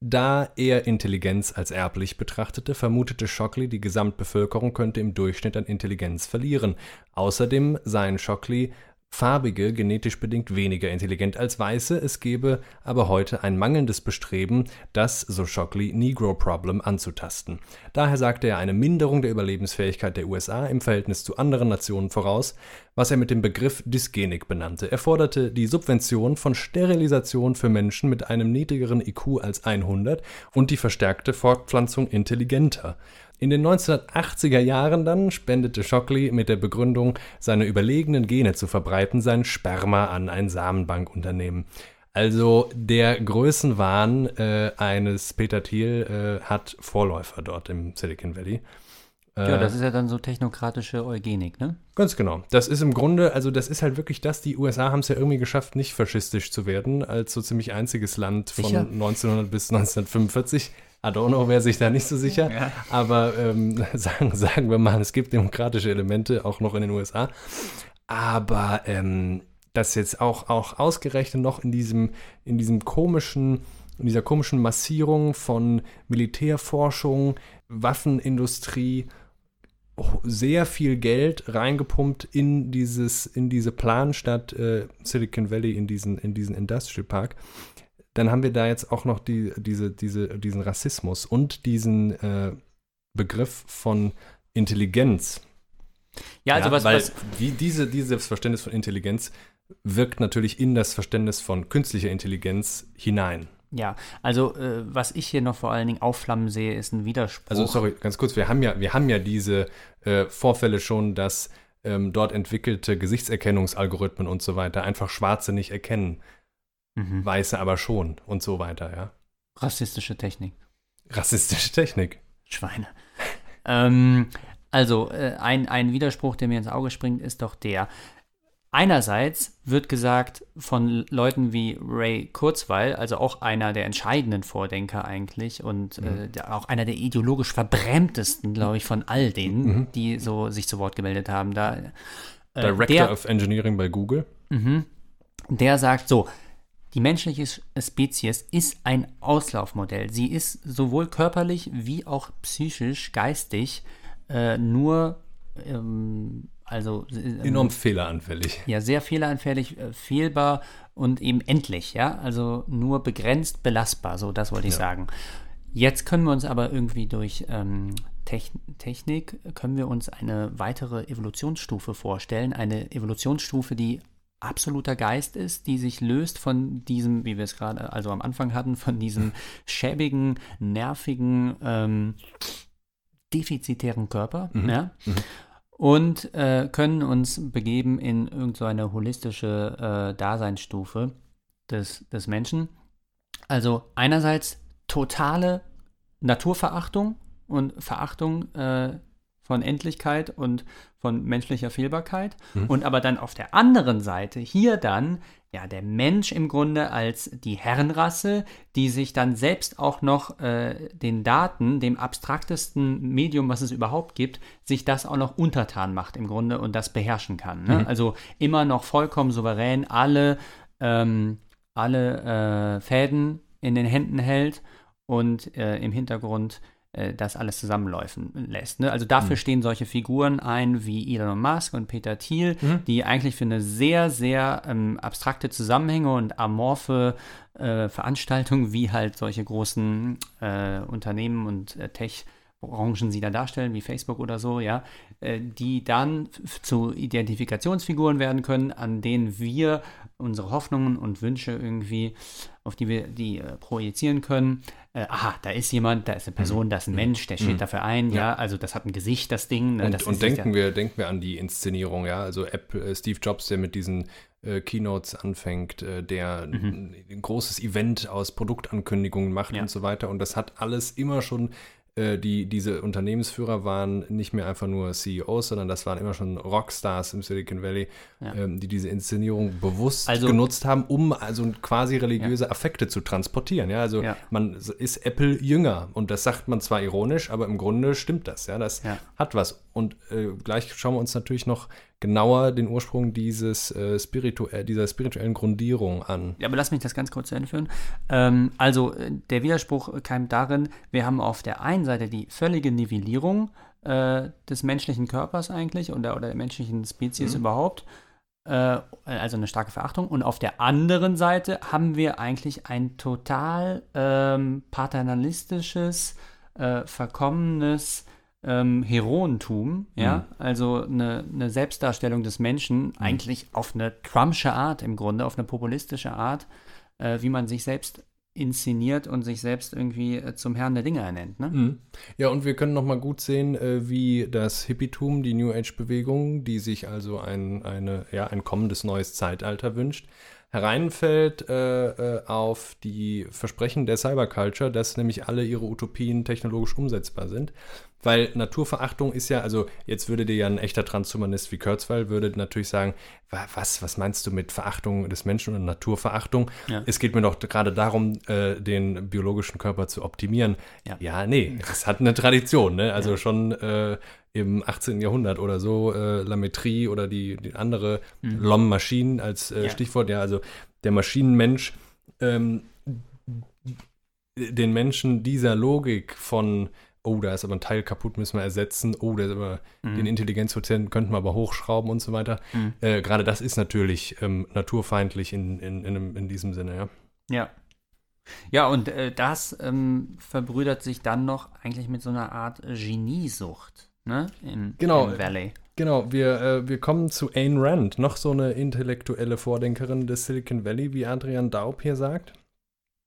Da er Intelligenz als erblich betrachtete, vermutete Shockley, die Gesamtbevölkerung könnte im Durchschnitt an Intelligenz verlieren. Außerdem seien Shockley Farbige genetisch bedingt weniger intelligent als Weiße, es gebe aber heute ein mangelndes Bestreben, das, so Shockley, Negro Problem anzutasten. Daher sagte er eine Minderung der Überlebensfähigkeit der USA im Verhältnis zu anderen Nationen voraus, was er mit dem Begriff Dysgenik benannte. Er forderte die Subvention von Sterilisation für Menschen mit einem niedrigeren IQ als 100 und die verstärkte Fortpflanzung intelligenter. In den 1980er Jahren dann spendete Shockley mit der Begründung, seine überlegenen Gene zu verbreiten, sein Sperma an ein Samenbankunternehmen. Also der Größenwahn äh, eines Peter Thiel äh, hat Vorläufer dort im Silicon Valley. Ja, das ist ja dann so technokratische Eugenik, ne? Ganz genau. Das ist im Grunde, also das ist halt wirklich das, die USA haben es ja irgendwie geschafft, nicht faschistisch zu werden, als so ziemlich einziges Land von Sicher? 1900 bis 1945. Adorno wäre sich da nicht so sicher, ja. aber ähm, *laughs* sagen, sagen wir mal, es gibt demokratische Elemente auch noch in den USA. Aber ähm, das jetzt auch, auch ausgerechnet noch in diesem, in diesem komischen, in dieser komischen Massierung von Militärforschung, Waffenindustrie, sehr viel Geld reingepumpt in dieses, in diese Planstadt äh, Silicon Valley, in diesen, in diesen Industrial Park dann haben wir da jetzt auch noch die, diese, diese, diesen Rassismus und diesen äh, Begriff von Intelligenz. Ja, also ja, was, weil was die, diese, dieses Selbstverständnis von Intelligenz wirkt natürlich in das Verständnis von künstlicher Intelligenz hinein. Ja, also äh, was ich hier noch vor allen Dingen aufflammen sehe, ist ein Widerspruch. Also sorry, ganz kurz, wir haben ja, wir haben ja diese äh, Vorfälle schon, dass ähm, dort entwickelte Gesichtserkennungsalgorithmen und so weiter einfach Schwarze nicht erkennen, Mhm. Weiße aber schon und so weiter, ja. Rassistische Technik. Rassistische Technik. Schweine. *laughs* ähm, also, äh, ein, ein Widerspruch, der mir ins Auge springt, ist doch der. Einerseits wird gesagt von Leuten wie Ray Kurzweil, also auch einer der entscheidenden Vordenker eigentlich und äh, der, auch einer der ideologisch verbrämtesten, glaube ich, von all denen, die so sich zu Wort gemeldet haben. Da, äh, Director der, of Engineering bei Google. der sagt so, die menschliche Spezies ist ein Auslaufmodell. Sie ist sowohl körperlich wie auch psychisch, geistig äh, nur, ähm, also ähm, Enorm fehleranfällig. ja, sehr fehleranfällig, äh, fehlbar und eben endlich, ja, also nur begrenzt belastbar, so das wollte ich Ja. sagen. Jetzt können wir uns aber irgendwie durch ähm, Techn Technik, können wir uns eine weitere Evolutionsstufe vorstellen, eine Evolutionsstufe, die absoluter Geist ist, die sich löst von diesem, wie wir es gerade also am Anfang hatten, von diesem *laughs* schäbigen, nervigen, ähm, defizitären Körper, ja, und äh, können uns begeben in irgendeine holistische äh, Daseinsstufe des, des Menschen. Also einerseits totale Naturverachtung und Verachtung äh, von Endlichkeit und von menschlicher Fehlbarkeit und aber dann auf der anderen Seite hier dann ja der Mensch im Grunde als die Herrenrasse, die sich dann selbst auch noch äh, den Daten, dem abstraktesten Medium, was es überhaupt gibt, sich das auch noch untertan macht im Grunde und das beherrschen kann. Ne? Also immer noch vollkommen souverän alle ähm, alle äh, Fäden in den Händen hält und äh, im Hintergrund äh, das alles zusammenläufen lässt. Ne? Also dafür stehen solche Figuren ein wie Elon Musk und Peter Thiel, die eigentlich für eine sehr, sehr ähm, abstrakte Zusammenhänge und amorphe äh, Veranstaltungen wie halt solche großen äh, Unternehmen und äh, Tech- Branchen sie da darstellen, wie Facebook oder so, ja, äh, die dann zu Identifikationsfiguren werden können, an denen wir unsere Hoffnungen und Wünsche irgendwie, auf die wir die projizieren können. Äh, aha, da ist jemand, da ist eine Person, da ist ein Mensch, der steht dafür ein, ja, also das hat ein Gesicht, das Ding. Ne, Und, das und denken, ja, wir, denken wir an die Inszenierung, ja. Also Apple, äh, Steve Jobs, der mit diesen äh, Keynotes anfängt, äh, der ein, ein großes Event aus Produktankündigungen macht Mhm. Ja. und so weiter. Und das hat alles immer schon. Äh, Die, diese Unternehmensführer waren nicht mehr einfach nur CEOs, sondern das waren immer schon Rockstars im Silicon Valley, Ja. ähm, die diese Inszenierung bewusst Also- genutzt haben, um also quasi religiöse Affekte zu transportieren. Ja, also Ja. man ist Apple jünger und das sagt man zwar ironisch, aber im Grunde stimmt das. Ja, das Ja. hat was. Und äh, gleich schauen wir uns natürlich noch genauer den Ursprung dieses, äh, spiritu äh, dieser spirituellen Grundierung an. Ja, aber lass mich das ganz kurz zu Ende führen. Ähm, also, äh, der Widerspruch keimt darin, wir haben auf der einen Seite die völlige Nivellierung äh, des menschlichen Körpers eigentlich oder, oder der menschlichen Spezies überhaupt. Äh, also eine starke Verachtung. Und auf der anderen Seite haben wir eigentlich ein total ähm, paternalistisches, äh, verkommenes ähm, Heroentum, ja, also eine, eine Selbstdarstellung des Menschen, eigentlich auf eine Trumpsche Art im Grunde, auf eine populistische Art, äh, wie man sich selbst inszeniert und sich selbst irgendwie äh, zum Herrn der Dinge ernennt. Ne? Ja, und wir können noch mal gut sehen, äh, wie das Hippietum, die New Age-Bewegung, die sich also ein, eine, ja, ein kommendes neues Zeitalter wünscht, hereinfällt äh, äh, auf die Versprechen der Cyberculture, dass nämlich alle ihre Utopien technologisch umsetzbar sind. Weil Naturverachtung ist ja, also jetzt würde dir ja ein echter Transhumanist wie Kurzweil würde natürlich sagen, wa- was, was meinst du mit Verachtung des Menschen und Naturverachtung? Ja. Es geht mir doch gerade darum, äh, den biologischen Körper zu optimieren. Ja. Ja, nee, es hat eine Tradition, ne? Also schon äh, im 18. Jahrhundert oder so, äh, Lametrie oder die, die andere Lom-Maschinen als äh, Mhm. Ja. Stichwort, ja, also der Maschinenmensch, ähm, den Menschen dieser Logik von, oh, da ist aber ein Teil kaputt, müssen wir ersetzen, oh, da ist aber Mhm. den Intelligenzquotienten könnten wir aber hochschrauben und so weiter. Mhm. Äh, Gerade das ist natürlich ähm, naturfeindlich in, in, in, in diesem Sinne, ja. Ja. Ja, und äh, das ähm, verbrüdert sich dann noch eigentlich mit so einer Art Geniesucht, ne? Im, Genau. im Valley. Genau, wir, äh, wir kommen zu Ayn Rand, noch so eine intellektuelle Vordenkerin des Silicon Valley, wie Adrian Daub hier sagt.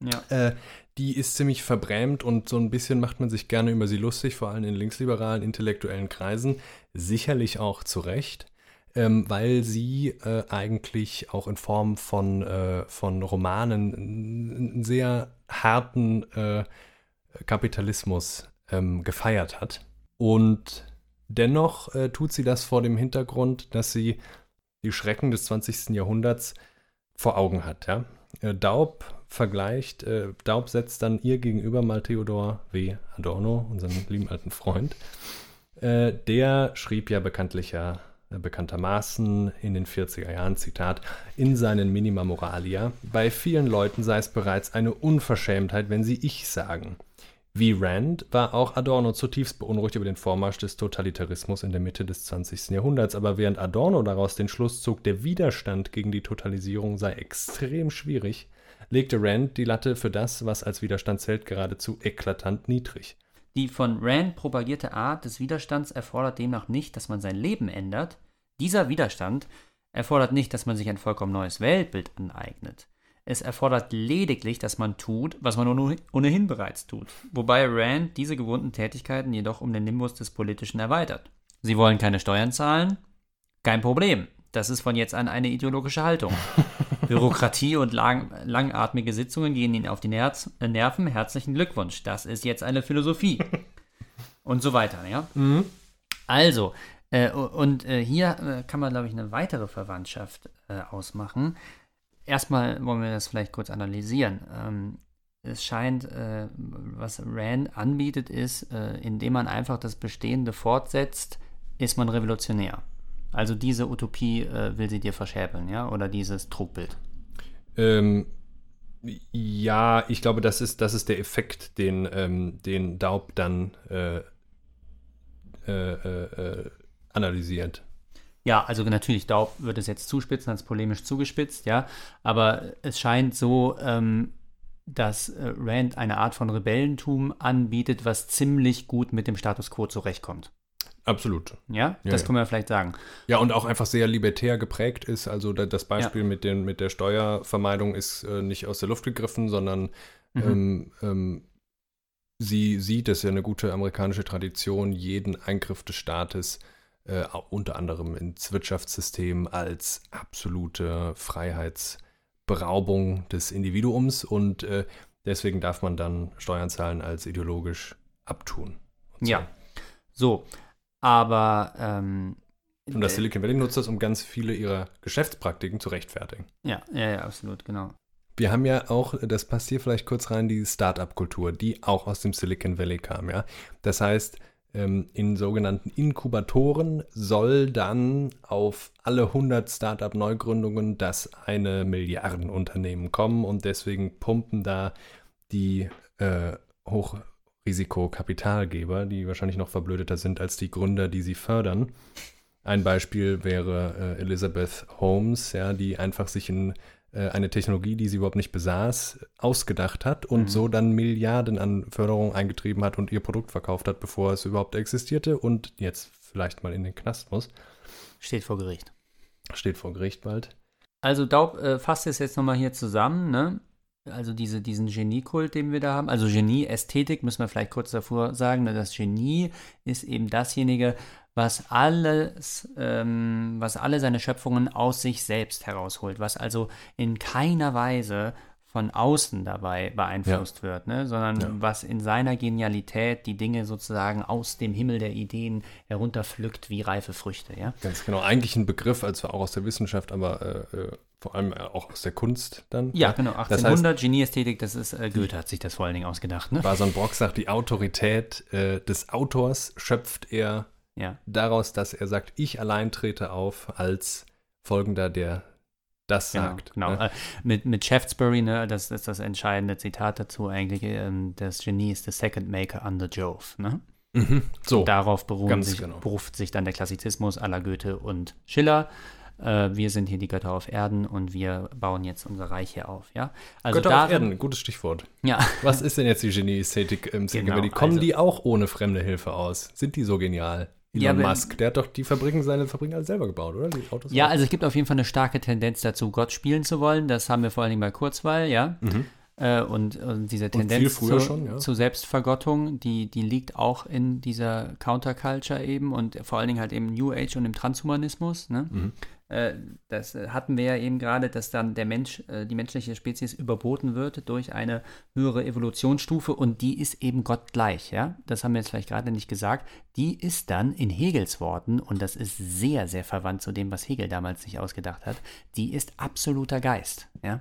Ja. Äh, die ist ziemlich verbrämt und so ein bisschen macht man sich gerne über sie lustig, vor allem in linksliberalen intellektuellen Kreisen. Sicherlich auch zu Recht, ähm, weil sie äh, eigentlich auch in Form von, äh, von Romanen einen sehr harten äh, Kapitalismus ähm, gefeiert hat. Und dennoch äh, tut sie das vor dem Hintergrund, dass sie die Schrecken des 20. Jahrhunderts vor Augen hat. Ja? Äh, Daub vergleicht, äh, Daub setzt dann ihr gegenüber mal Theodor W. Adorno, unseren lieben alten Freund. Äh, der schrieb ja bekanntlicher, äh, bekanntermaßen in den 40er Jahren, Zitat, in seinen Minima Moralia, bei vielen Leuten sei es bereits eine Unverschämtheit, wenn sie ich sagen. Wie Rand war auch Adorno zutiefst beunruhigt über den Vormarsch des Totalitarismus in der Mitte des 20. Jahrhunderts, aber während Adorno daraus den Schluss zog, der Widerstand gegen die Totalisierung sei extrem schwierig, legte Rand die Latte für das, was als Widerstand zählt, geradezu eklatant niedrig. Die von Rand propagierte Art des Widerstands erfordert demnach nicht, dass man sein Leben ändert. Dieser Widerstand erfordert nicht, dass man sich ein vollkommen neues Weltbild aneignet. Es erfordert lediglich, dass man tut, was man ohnehin bereits tut. Wobei Rand diese gewohnten Tätigkeiten jedoch um den Nimbus des Politischen erweitert. Sie wollen keine Steuern zahlen? Kein Problem. Das ist von jetzt an eine ideologische Haltung. *laughs* Bürokratie und lang, langatmige Sitzungen gehen Ihnen auf die Nerz, äh, Nerven. Herzlichen Glückwunsch. Das ist jetzt eine Philosophie. und so weiter, ja. Mhm. Also, äh, und äh, hier äh, kann man, glaube ich, eine weitere Verwandtschaft äh, ausmachen. Erstmal wollen wir das vielleicht kurz analysieren. Ähm, es scheint, äh, was Rand anbietet, ist, indem man einfach das Bestehende fortsetzt, ist man revolutionär. Also diese Utopie äh, will sie dir verschäbeln, ja? Oder dieses Trugbild? Ähm, ja, ich glaube, das ist, das ist der Effekt, den, ähm, den Daub dann äh, äh, äh analysiert. Ja, also natürlich, Daub wird es jetzt zuspitzen, als polemisch zugespitzt, ja. Aber es scheint so, ähm, dass äh, Rand eine Art von Rebellentum anbietet, was ziemlich gut mit dem Status quo zurechtkommt. Absolut. Ja, Ja, das ja. können wir vielleicht sagen. Ja, und auch einfach sehr libertär geprägt ist. Also da- das Beispiel mit, den, mit der Steuervermeidung ist äh, nicht aus der Luft gegriffen, sondern Mhm. ähm, ähm, sie sieht, das ist ja eine gute amerikanische Tradition, jeden Eingriff des Staates äh, unter anderem ins Wirtschaftssystem als absolute Freiheitsberaubung des Individuums und äh, deswegen darf man dann Steuern zahlen als ideologisch abtun. So. Ja. So, aber ähm, Und das Silicon Valley nutzt das, um ganz viele ihrer Geschäftspraktiken zu rechtfertigen. ja, ja, ja, absolut, genau. Wir haben ja auch, das passt hier vielleicht kurz rein, die Startup-Kultur, die auch aus dem Silicon Valley kam, ja. Das heißt, ähm, in sogenannten Inkubatoren soll dann auf alle 100 Startup-Neugründungen das eine Milliardenunternehmen kommen und deswegen pumpen da die äh, Hochrisikokapitalgeber, die wahrscheinlich noch verblödeter sind als die Gründer, die sie fördern. Ein Beispiel wäre äh, Elizabeth Holmes, ja, die einfach sich in äh, eine Technologie, die sie überhaupt nicht besaß, ausgedacht hat und Mhm. so dann Milliarden an Förderung eingetrieben hat und ihr Produkt verkauft hat, bevor es überhaupt existierte und jetzt vielleicht mal in den Knast muss. Steht vor Gericht. Steht vor Gericht bald. Also Daub äh, fasst es jetzt nochmal hier zusammen, ne? Also diese, diesen Geniekult, den wir da haben. Also Genie, Ästhetik, müssen wir vielleicht kurz davor sagen. Ne? Das Genie ist eben dasjenige, was alles, ähm, was alle seine Schöpfungen aus sich selbst herausholt, was also in keiner Weise von außen dabei beeinflusst wird, ne? sondern Ja. was in seiner Genialität die Dinge sozusagen aus dem Himmel der Ideen herunterpflückt wie reife Früchte, ja. Ganz genau. Eigentlich ein Begriff, also auch aus der Wissenschaft, aber äh, äh, vor allem äh, auch aus der Kunst dann. Ja, genau. Das heißt- 1800 Genieästhetik, das ist äh, Goethe hat sich das vor allen Dingen ausgedacht, ne? Bason Brock sagt, die Autorität äh, des Autors schöpft er Ja, daraus, dass er sagt, ich allein trete auf als Folgender, der das genau. sagt. genau. ne? Äh, mit, mit Shaftesbury, ne, das ist das entscheidende Zitat dazu eigentlich. Ähm, das Genie ist the second maker under Jove, ne? Mhm. So, Darauf ganz sich, genau. beruft sich dann der Klassizismus aller Goethe und Schiller. Äh, wir sind hier die Götter auf Erden und wir bauen jetzt unser Reich hier auf, ja? Also Götter auf darin- Erden, gutes Stichwort. Ja, *laughs* Was ist denn jetzt die Genie-Ästhetik im Genau, Valley? Kommen also- die auch ohne fremde Hilfe aus? Sind die so genial? Elon Ja, Musk, der hat doch die Fabriken, seine Fabriken alle selber gebaut, oder? Die Autos Ja, auch? also es gibt auf jeden Fall eine starke Tendenz dazu, Gott spielen zu wollen. Das haben wir vor allen Dingen bei Kurzweil, ja. Äh, und, und diese Tendenz früher zu, schon, ja. zu Selbstvergottung, die, die liegt auch in dieser Counterculture eben und vor allen Dingen halt im New Age und im Transhumanismus. Ne? Mhm. Äh, das äh, hatten wir ja eben gerade, dass dann der Mensch, äh, die menschliche Spezies überboten wird durch eine höhere Evolutionsstufe und die ist eben gottgleich, ja. Das haben wir jetzt vielleicht gerade nicht gesagt. Die ist dann in Hegels Worten, und das ist sehr, sehr verwandt zu dem, was Hegel damals sich ausgedacht hat, die ist absoluter Geist, ja.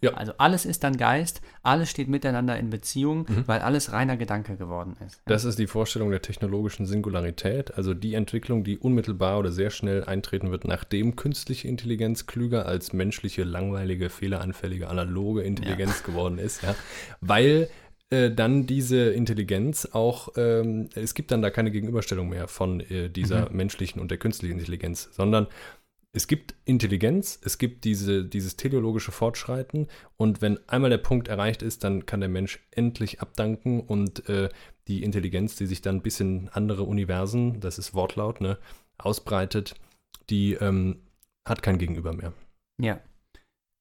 Ja. Also alles ist dann Geist, alles steht miteinander in Beziehung, weil alles reiner Gedanke geworden ist. Das ist die Vorstellung der technologischen Singularität, also die Entwicklung, die unmittelbar oder sehr schnell eintreten wird, nachdem künstliche Intelligenz klüger als menschliche, langweilige, fehleranfällige, analoge Intelligenz geworden ist, ja, weil äh, dann diese Intelligenz auch, ähm, es gibt dann da keine Gegenüberstellung mehr von äh, dieser menschlichen und der künstlichen Intelligenz, sondern es gibt Intelligenz, es gibt diese, dieses teleologische Fortschreiten und wenn einmal der Punkt erreicht ist, dann kann der Mensch endlich abdanken und äh, die Intelligenz, die sich dann bis in andere Universen, das ist Wortlaut, ne, ausbreitet, die ähm, hat kein Gegenüber mehr. Ja,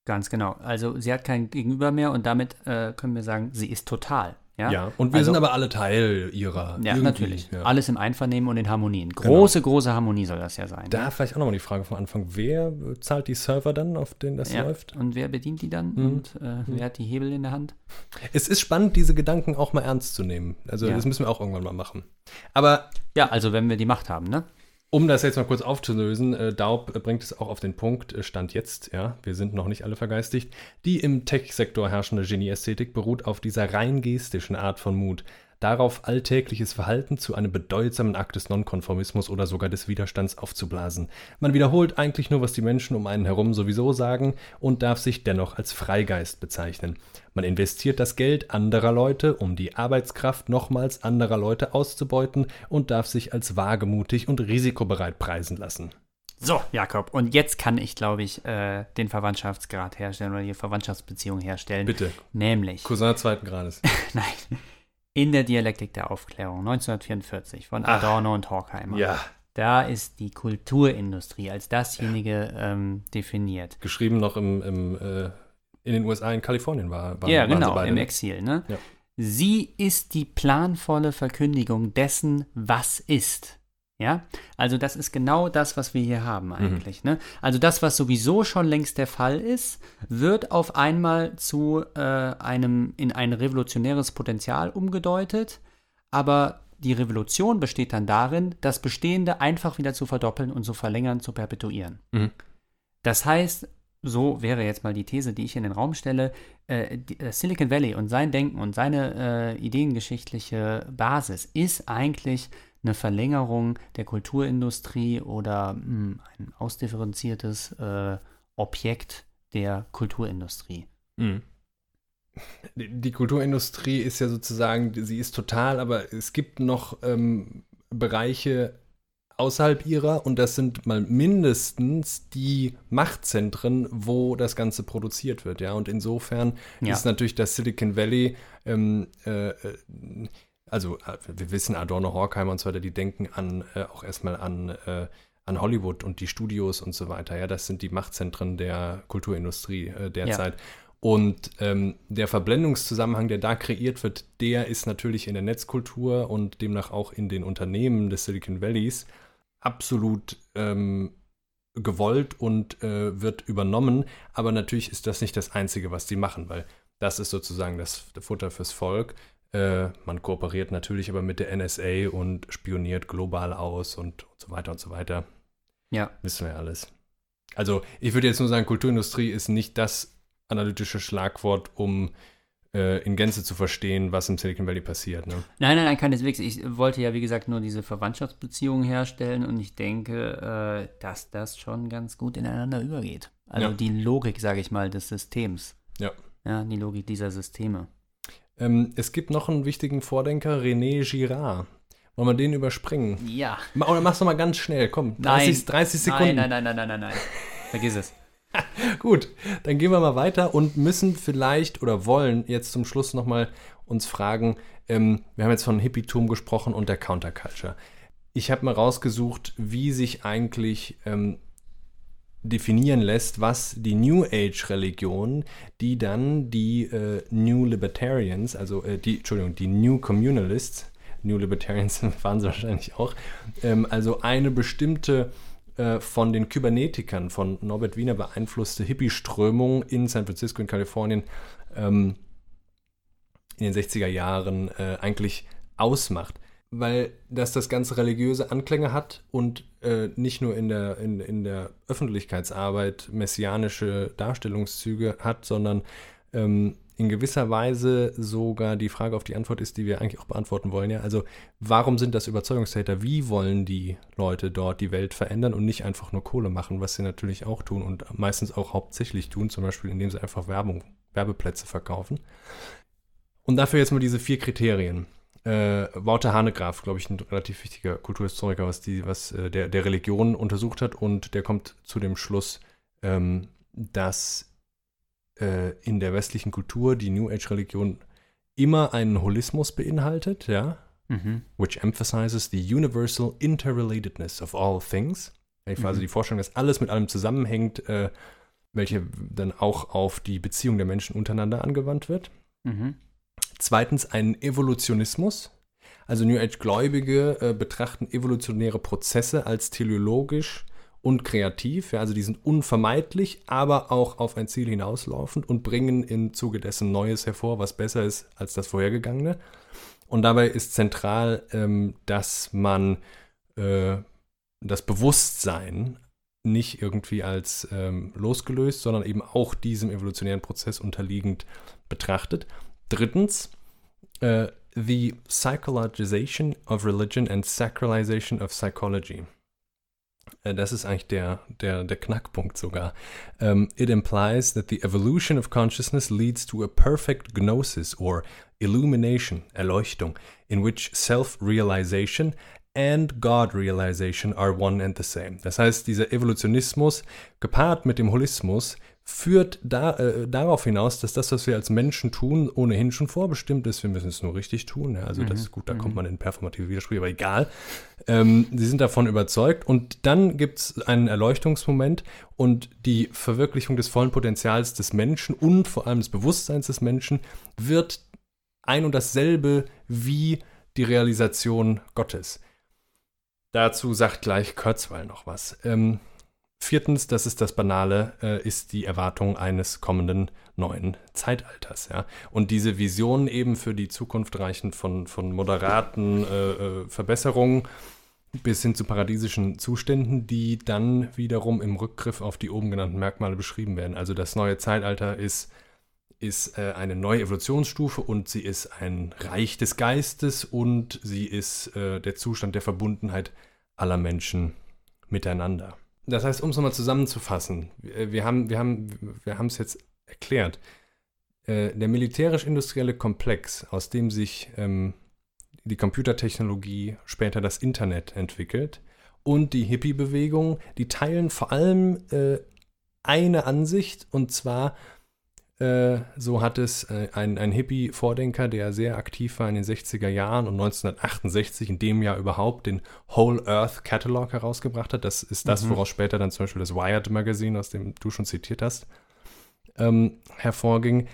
ganz genau. Also sie hat kein Gegenüber mehr und damit äh, können wir sagen, sie ist total. Ja, Ja, und wir Also- sind aber alle Teil ihrer. Ja, natürlich. Ja. Alles im Einvernehmen und in Harmonien. Große, große Harmonie soll das ja sein. Da vielleicht auch nochmal die Frage vom Anfang. Wer zahlt die Server dann, auf denen das ja. läuft? Und wer bedient die dann? Mhm. Und äh, wer hat die Hebel in der Hand? Es ist spannend, diese Gedanken auch mal ernst zu nehmen. Also Ja. das müssen wir auch irgendwann mal machen. Aber Ja, also wenn wir die Macht haben, ne? Um das jetzt mal kurz aufzulösen, äh, Daub bringt es auch auf den Punkt, äh, Stand jetzt, ja, wir sind noch nicht alle vergeistigt, die im Tech-Sektor herrschende Genieästhetik beruht auf dieser rein gestischen Art von Mut, darauf alltägliches Verhalten zu einem bedeutsamen Akt des Nonkonformismus oder sogar des Widerstands aufzublasen. Man wiederholt eigentlich nur, was die Menschen um einen herum sowieso sagen und darf sich dennoch als Freigeist bezeichnen. Man investiert das Geld anderer Leute, um die Arbeitskraft nochmals anderer Leute auszubeuten und darf sich als wagemutig und risikobereit preisen lassen. So, Jakob, und jetzt kann ich, glaube ich, äh, den Verwandtschaftsgrad herstellen oder die Verwandtschaftsbeziehung herstellen. Bitte. Nämlich, Cousin zweiten Grades. *laughs* nein, in der Dialektik der Aufklärung 1944 von Ach. Adorno und Horkheimer. Ja. Da ist die Kulturindustrie als dasjenige ähm, definiert. Geschrieben noch im, im, äh, in den USA, in Kalifornien war, waren, ja, genau, beide, im ne? Exil. Ne? Ja. Sie ist die planvolle Verkündigung dessen, was ist. Ja, also das ist genau das, was wir hier Mhm. haben eigentlich. Ne? Also das, was sowieso schon längst der Fall ist, wird auf einmal zu äh, einem in ein revolutionäres Potenzial umgedeutet, aber die Revolution besteht dann darin, das Bestehende einfach wieder zu verdoppeln und zu verlängern, zu perpetuieren. Mhm. Das heißt, so wäre jetzt mal die These, die ich in den Raum stelle, äh, die, äh, Silicon Valley und sein Denken und seine äh, ideengeschichtliche Basis ist eigentlich eine Verlängerung der Kulturindustrie oder mh, ein ausdifferenziertes äh, Objekt der Kulturindustrie. Mhm. Die die Kulturindustrie ist ja sozusagen, sie ist total, aber es gibt noch ähm, Bereiche außerhalb ihrer und das sind mal mindestens die Machtzentren, wo das Ganze produziert wird, ja. Und insofern Ja. ist natürlich das Silicon Valley, ähm, äh, äh, also äh, wir wissen Adorno, Horkheimer und so weiter, die denken an äh, auch erstmal an äh, an Hollywood und die Studios und so weiter. Ja, das sind die Machtzentren der Kulturindustrie äh, derzeit. Und ähm, der Verblendungszusammenhang, der da kreiert wird, der ist natürlich in der Netzkultur und demnach auch in den Unternehmen des Silicon Valleys absolut ähm, gewollt und äh, wird übernommen. Aber natürlich ist das nicht das Einzige, was die machen, weil das ist sozusagen das Futter fürs Volk. Äh, man kooperiert natürlich aber mit der NSA und spioniert global aus und, und so weiter und so weiter. Ja. Wissen wir alles. Also, ich würde jetzt nur sagen, Kulturindustrie ist nicht das analytische Schlagwort, um äh, in Gänze zu verstehen, was im Silicon Valley passiert. Ne? Nein, nein, nein, keineswegs. Ich wollte ja, wie gesagt, nur diese Verwandtschaftsbeziehungen herstellen und ich denke, äh, dass das schon ganz gut ineinander übergeht. Also Ja. die Logik, sage ich mal, des Systems. Ja. Ja, die Logik dieser Systeme. Ähm, es gibt noch einen wichtigen Vordenker, René Girard. Wollen wir den überspringen? Ja. Oder mach's noch mal ganz schnell, komm. Nein. 30, 30 Sekunden. Nein, nein, nein, nein, nein, nein, nein. Vergiss es. *laughs* Gut, dann gehen wir mal weiter und müssen vielleicht oder wollen jetzt zum Schluss nochmal uns fragen, ähm, wir haben jetzt von Hippietum gesprochen und der Counterculture. ich habe mal rausgesucht, wie sich eigentlich ähm, definieren lässt, was die New Age-Religion, die dann die äh, New Libertarians, also äh, die, Entschuldigung, die New Communalists, New Libertarians *laughs* waren sie wahrscheinlich auch, ähm, also eine bestimmte äh, von den Kybernetikern von Norbert Wiener beeinflusste Hippie-Strömung in San Francisco in Kalifornien ähm, in den 60er Jahren äh, eigentlich ausmacht weil das das ganze religiöse Anklänge hat und äh, nicht nur in der, in, in der Öffentlichkeitsarbeit messianische Darstellungszüge hat, sondern ähm, in gewisser Weise sogar die Frage auf die Antwort ist, die wir eigentlich auch beantworten wollen. Ja? Also warum sind das Überzeugungstäter? Wie wollen die Leute dort die Welt verändern und nicht einfach nur Kohle machen, was sie natürlich auch tun und meistens auch hauptsächlich tun, zum Beispiel indem sie einfach Werbung, Werbeplätze verkaufen. Und dafür jetzt mal diese vier Kriterien äh, Wouter Hanegraaff, glaube ich, ein relativ wichtiger Kulturhistoriker, was, die, was äh, der, der Religion untersucht hat und der kommt zu dem Schluss, ähm, dass äh, in der westlichen Kultur die New Age-Religion immer einen Holismus beinhaltet, ja, mhm. which emphasizes the universal interrelatedness of all things. Also mhm. die Vorstellung, dass alles mit allem zusammenhängt, äh, welche dann auch auf die Beziehung der Menschen untereinander angewandt wird. Mhm. Zweitens einen Evolutionismus. Also New Age-Gläubige äh, betrachten evolutionäre Prozesse als teleologisch und kreativ. Ja, also die sind unvermeidlich, aber auch auf ein Ziel hinauslaufend und bringen im Zuge dessen Neues hervor, was besser ist als das vorhergegangene. Und dabei ist zentral, ähm, dass man äh, das Bewusstsein nicht irgendwie als ähm, losgelöst, sondern eben auch diesem evolutionären Prozess unterliegend betrachtet. Drittens, uh, the psychologization of religion and sacralization of psychology. Uh, das ist eigentlich der, der, der Knackpunkt sogar. Um, it implies that the evolution of consciousness leads to a perfect gnosis or illumination, Erleuchtung, in which self-realization and God realization are one and the same. Das heißt, dieser Evolutionismus gepaart mit dem Holismus führt da, äh, darauf hinaus, dass das, was wir als Menschen tun, ohnehin schon vorbestimmt ist. Wir müssen es nur richtig tun. Ja? Also mhm. das ist gut, da mhm. kommt man in performative Widersprüche, aber egal. Ähm, sie sind davon überzeugt und dann gibt es einen Erleuchtungsmoment und die Verwirklichung des vollen Potenzials des Menschen und vor allem des Bewusstseins des Menschen wird ein und dasselbe wie die Realisation Gottes. Dazu sagt gleich Kurzweil noch was. Ähm, Viertens, das ist das Banale, äh, ist die Erwartung eines kommenden neuen Zeitalters. Ja? Und diese Visionen eben für die Zukunft reichen von, von moderaten äh, äh, Verbesserungen bis hin zu paradiesischen Zuständen, die dann wiederum im Rückgriff auf die oben genannten Merkmale beschrieben werden. Also das neue Zeitalter ist, ist äh, eine neue Evolutionsstufe und sie ist ein Reich des Geistes und sie ist äh, der Zustand der Verbundenheit aller Menschen miteinander. Das heißt, um es nochmal zusammenzufassen, wir haben wir haben wir haben es jetzt erklärt. Äh, der militärisch-industrielle Komplex, aus dem sich ähm, die Computertechnologie, später das Internet entwickelt und die Hippie-Bewegung, die teilen vor allem äh, eine Ansicht und zwar äh, so hat es äh, ein, ein Hippie-Vordenker, der sehr aktiv war in den 60er Jahren und 1968 in dem Jahr überhaupt den Whole Earth Catalog herausgebracht hat. Das ist das, mhm. woraus später dann zum Beispiel das Wired Magazine, aus dem du schon zitiert hast, ähm, hervorging.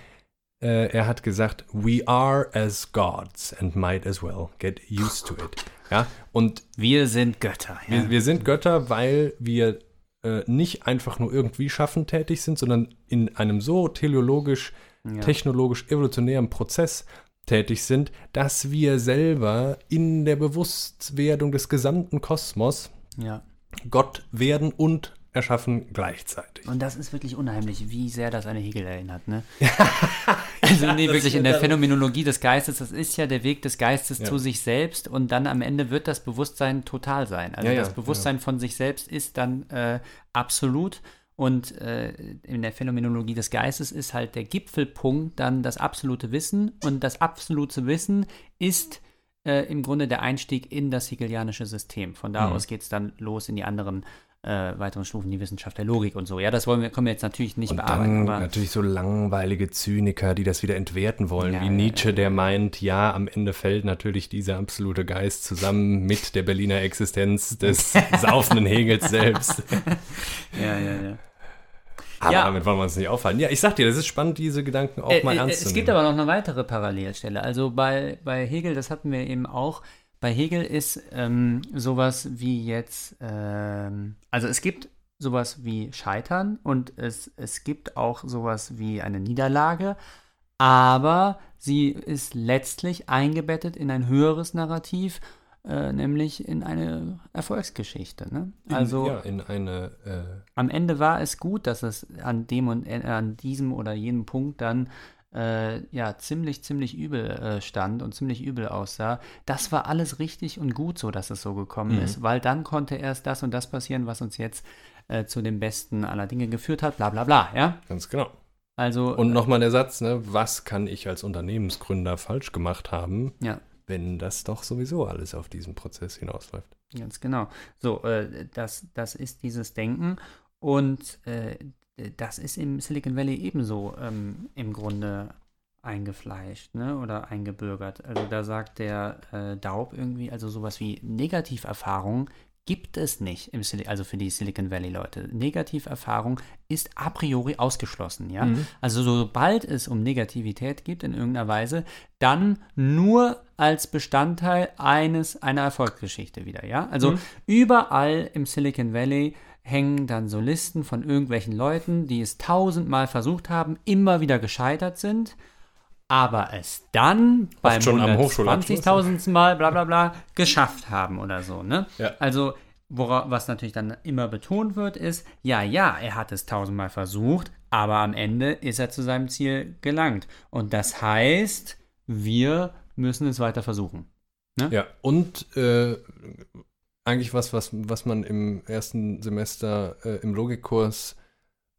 Äh, er hat gesagt, we are as gods and might as well get used to it. Ja, und wir sind Götter. Ja. Wir, wir sind Götter, weil wir äh, nicht einfach nur irgendwie schaffen tätig sind, sondern in einem so teleologisch, ja. technologisch evolutionären Prozess tätig sind, dass wir selber in der Bewusstwerdung des gesamten Kosmos ja. Gott werden und erschaffen gleichzeitig. Und das ist wirklich unheimlich, wie sehr das an Hegel erinnert. Ne? *laughs* also nee, wirklich in der Phänomenologie des Geistes, das ist ja der Weg des Geistes ja. zu sich selbst und dann am Ende wird das Bewusstsein total sein. Also ja, das Bewusstsein von sich selbst ist dann äh, absolut und äh, in der Phänomenologie des Geistes ist halt der Gipfelpunkt dann das absolute Wissen und das absolute Wissen ist äh, im Grunde der Einstieg in das hegelianische System. Von da mhm. aus geht es dann los in die anderen äh, weiteren Stufen die Wissenschaft der Logik und so. Ja, das wollen wir, können wir jetzt natürlich nicht Und bearbeiten. dann natürlich so langweilige Zyniker, die das wieder entwerten wollen, Ja, wie Nietzsche, der meint, ja, am Ende fällt natürlich dieser absolute Geist zusammen mit der Berliner Existenz des *laughs* saufenden Hegels selbst. *laughs* ja, ja, ja. Aber Ja. damit wollen wir uns nicht aufhalten. Ja, ich sag dir, das ist spannend, diese Gedanken auch mal Äh, äh, ernst es zu gibt nehmen. aber noch eine weitere Parallelstelle. Also bei, bei Hegel, das hatten wir eben auch, bei Hegel ist ähm, sowas wie jetzt, ähm, also es gibt sowas wie Scheitern und es, es gibt auch sowas wie eine Niederlage, aber sie ist letztlich eingebettet in ein höheres Narrativ, äh, nämlich in eine Erfolgsgeschichte. Ne? Also in, ja, in eine äh, am Ende war es gut, dass es an dem und äh, an diesem oder jenem Punkt dann äh, ja ziemlich, ziemlich übel äh, stand und ziemlich übel aussah. Das war alles richtig und gut so, dass es so gekommen Mhm. ist, weil dann konnte erst das und das passieren, was uns jetzt äh, zu dem Besten aller Dinge geführt hat, bla bla bla, ja? ganz genau. Also, Und nochmal der Satz, ne, was kann ich als Unternehmensgründer falsch gemacht haben, ja, wenn das doch sowieso alles auf diesen Prozess hinausläuft? Ganz genau. So, äh, das, das ist dieses Denken und äh, das ist im Silicon Valley ebenso ähm, im Grunde eingefleischt ne? oder eingebürgert. Also da sagt der äh, Daub irgendwie, also sowas wie Negativerfahrung gibt es nicht, im Sil also für die Silicon Valley-Leute. Negativerfahrung ist a priori ausgeschlossen, ja. Also sobald es um Negativität geht in irgendeiner Weise, dann nur als Bestandteil eines einer Erfolgsgeschichte wieder, ja. Also überall im Silicon Valley hängen dann so Listen von irgendwelchen Leuten, die es tausendmal versucht haben, immer wieder gescheitert sind, aber es dann beim schon am Hochschulabschluss, 120.000. Mal bla bla bla geschafft haben oder so, ne? Ja. Also, wora, was natürlich dann immer betont wird, ist, ja, ja, er hat es tausendmal versucht, aber am Ende ist er zu seinem Ziel gelangt. Und das heißt, wir müssen es weiter versuchen. Ja, und äh, eigentlich was, was, was man im ersten Semester äh, im Logikkurs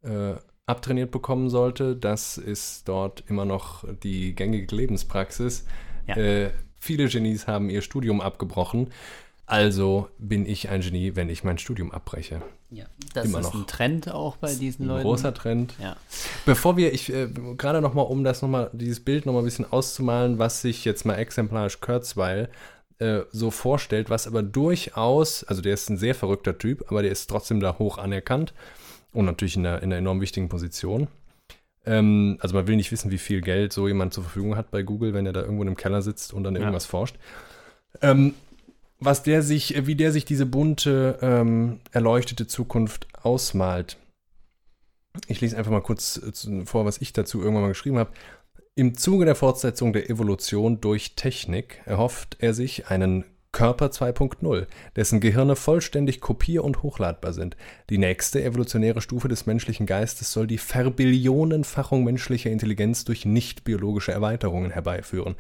äh, abtrainiert bekommen sollte, das ist dort immer noch die gängige Lebenspraxis. Ja. Äh, viele Genies haben ihr Studium abgebrochen. Also bin ich ein Genie, wenn ich mein Studium abbreche. Ja, das Immer ist noch. ein Trend auch bei diesen Ein Leuten. großer Trend. Ja. Bevor wir, ich äh, gerade noch mal, um das noch mal, dieses Bild noch mal ein bisschen auszumalen, was sich jetzt mal exemplarisch Kurzweil äh, so vorstellt, was aber durchaus, also der ist ein sehr verrückter Typ, aber der ist trotzdem da hoch anerkannt und natürlich in einer, in einer enorm wichtigen Position. Ähm, also man will nicht wissen, wie viel Geld so jemand zur Verfügung hat bei Google, wenn er da irgendwo im Keller sitzt und dann irgendwas forscht. Ähm, was der sich, wie der sich diese bunte, ähm, erleuchtete Zukunft ausmalt. Ich lese einfach mal kurz äh, vor, was ich dazu irgendwann mal geschrieben habe. Im Zuge der Fortsetzung der Evolution durch Technik erhofft er sich einen Körper 2.0, dessen Gehirne vollständig kopier- und hochladbar sind. Die nächste evolutionäre Stufe des menschlichen Geistes soll die Verbillionenfachung menschlicher Intelligenz durch nicht-biologische Erweiterungen herbeiführen.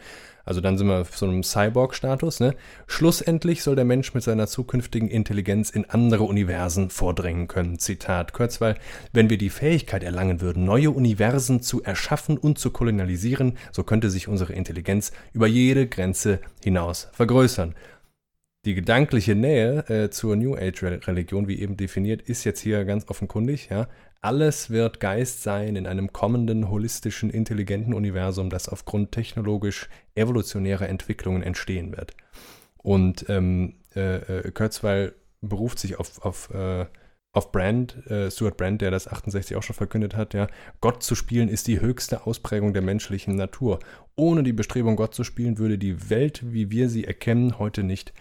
Also dann sind wir auf so einem Cyborg-Status. Ne? Schlussendlich soll der Mensch mit seiner zukünftigen Intelligenz in andere Universen vordringen können. Zitat Kurzweil, wenn wir die Fähigkeit erlangen würden, neue Universen zu erschaffen und zu kolonialisieren, so könnte sich unsere Intelligenz über jede Grenze hinaus vergrößern. Die gedankliche Nähe äh, zur New Age-Religion, wie eben definiert, ist jetzt hier ganz offenkundig. Ja? Alles wird Geist sein in einem kommenden, holistischen, intelligenten Universum, das aufgrund technologisch evolutionärer Entwicklungen entstehen wird. Und ähm, äh, äh, Kurzweil beruft sich auf, auf, äh, auf Brand, äh, Stuart Brand, der das 68 auch schon verkündet hat, ja, Gott zu spielen ist die höchste Ausprägung der menschlichen Natur. Ohne die Bestrebung, Gott zu spielen, würde die Welt, wie wir sie erkennen, heute nicht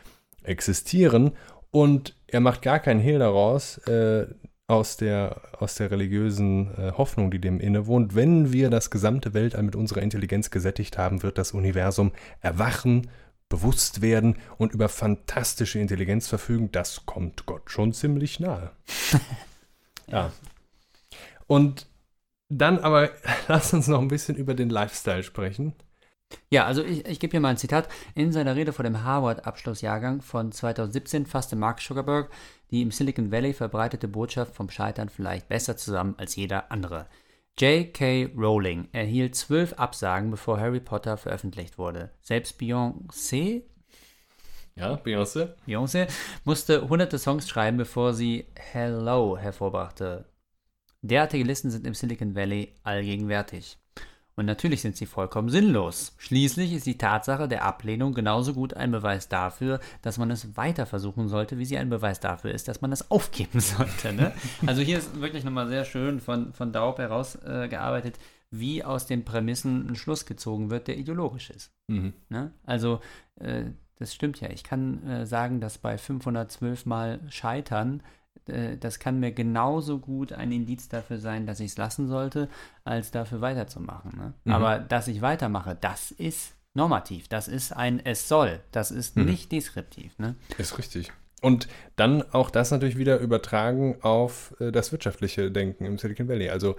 existieren. Und er macht gar keinen Hehl daraus, äh, aus der, aus der religiösen äh, Hoffnung, die dem innewohnt. Wenn wir das gesamte Weltall mit unserer Intelligenz gesättigt haben, wird das Universum erwachen, bewusst werden und über fantastische Intelligenz verfügen. Das kommt Gott schon ziemlich nahe. *laughs* ja. Und dann aber, *laughs* lass uns noch ein bisschen über den Lifestyle sprechen. Ja, also ich, ich gebe hier mal ein Zitat. In seiner Rede vor dem Harvard-Abschlussjahrgang von 2017 fasste Mark Zuckerberg die im Silicon Valley verbreitete Botschaft vom Scheitern vielleicht besser zusammen als jeder andere. J.K. Rowling erhielt zwölf Absagen, bevor Harry Potter veröffentlicht wurde. Selbst Beyoncé Ja, Beyoncé? Beyoncé musste hunderte Songs schreiben, bevor sie Hello hervorbrachte. Derartige Listen sind im Silicon Valley allgegenwärtig. Und natürlich sind sie vollkommen sinnlos. Schließlich ist die Tatsache der Ablehnung genauso gut ein Beweis dafür, dass man es weiter versuchen sollte, wie sie ein Beweis dafür ist, dass man es aufgeben *laughs* sollte. Ne? Also hier ist wirklich nochmal sehr schön von, von Daub herausgearbeitet, äh, wie aus den Prämissen ein Schluss gezogen wird, der ideologisch ist. Mhm. Ne? Also äh, das stimmt ja. Ich kann äh, sagen, dass bei 512 Mal Scheitern das kann mir genauso gut ein Indiz dafür sein, dass ich es lassen sollte, als dafür weiterzumachen. Ne? Mhm. Aber dass ich weitermache, das ist normativ, das ist ein Es soll, das ist mhm. nicht deskriptiv. Ne? Ist richtig. Und dann auch das natürlich wieder übertragen auf äh, das wirtschaftliche Denken im Silicon Valley. Also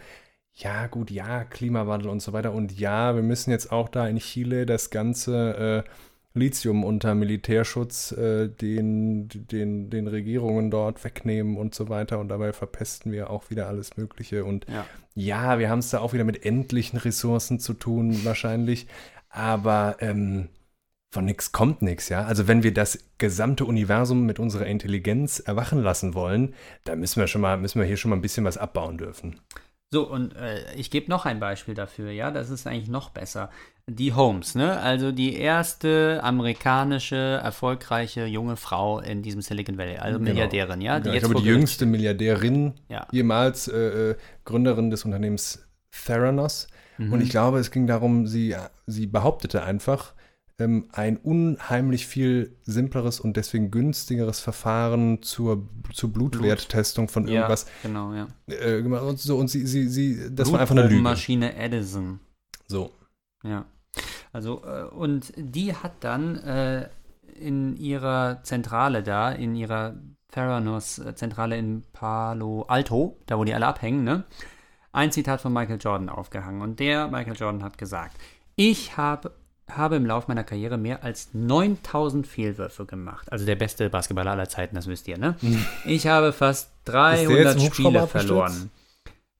ja, gut, ja, Klimawandel und so weiter. Und ja, wir müssen jetzt auch da in Chile das Ganze äh, Lithium unter Militärschutz äh, den, den, den Regierungen dort wegnehmen und so weiter. Und dabei verpesten wir auch wieder alles Mögliche. Und ja, ja wir haben es da auch wieder mit endlichen Ressourcen zu tun, wahrscheinlich. Aber ähm, von nichts kommt nichts, ja. Also wenn wir das gesamte Universum mit unserer Intelligenz erwachen lassen wollen, dann müssen wir schon mal, müssen wir hier schon mal ein bisschen was abbauen dürfen. So, und äh, ich gebe noch ein Beispiel dafür, ja, das ist eigentlich noch besser. Die Holmes, ne? Also die erste amerikanische erfolgreiche junge Frau in diesem Silicon Valley, also genau. Milliardärin, ja. Die genau, ich glaube, die jüngste Milliardärin ja. jemals äh, äh, Gründerin des Unternehmens Theranos. Mhm. Und ich glaube, es ging darum, sie, sie behauptete einfach, ähm, ein unheimlich viel simpleres und deswegen günstigeres Verfahren zur, zur Blutwerttestung von irgendwas. Ja, genau, ja. Äh, und so, und sie, sie, sie, das war einfach eine Lüge. Maschine Edison. So. Ja. Also, äh, und die hat dann äh, in ihrer Zentrale da, in ihrer Theranos-Zentrale in Palo Alto, da wo die alle abhängen, ne? Ein Zitat von Michael Jordan aufgehangen. Und der, Michael Jordan, hat gesagt: Ich habe habe im Laufe meiner Karriere mehr als 9000 Fehlwürfe gemacht. Also der beste Basketballer aller Zeiten, das wisst ihr, ne? Hm. Ich habe fast 300 Spiele verloren.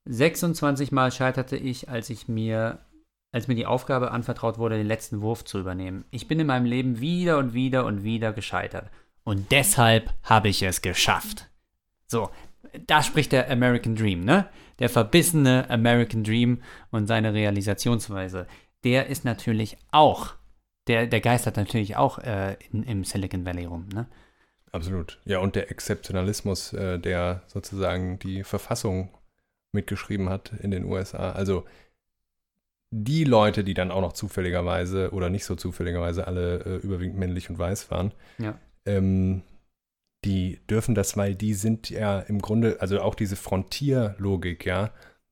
26 Mal scheiterte ich, als ich mir als mir die Aufgabe anvertraut wurde, den letzten Wurf zu übernehmen. Ich bin in meinem Leben wieder und wieder und wieder gescheitert. Und deshalb habe ich es geschafft. So, da spricht der American Dream, ne? Der verbissene American Dream und seine Realisationsweise der ist natürlich auch, der, der geistert natürlich auch äh, in, im Silicon Valley rum, ne? Absolut. Ja, und der Exzeptionalismus, äh, der sozusagen die Verfassung mitgeschrieben hat in den USA. Also die Leute, die dann auch noch zufälligerweise oder nicht so zufälligerweise alle äh, überwiegend männlich und weiß waren, ja. ähm, die dürfen das, weil die sind ja im Grunde, also auch diese Frontierlogik, ja,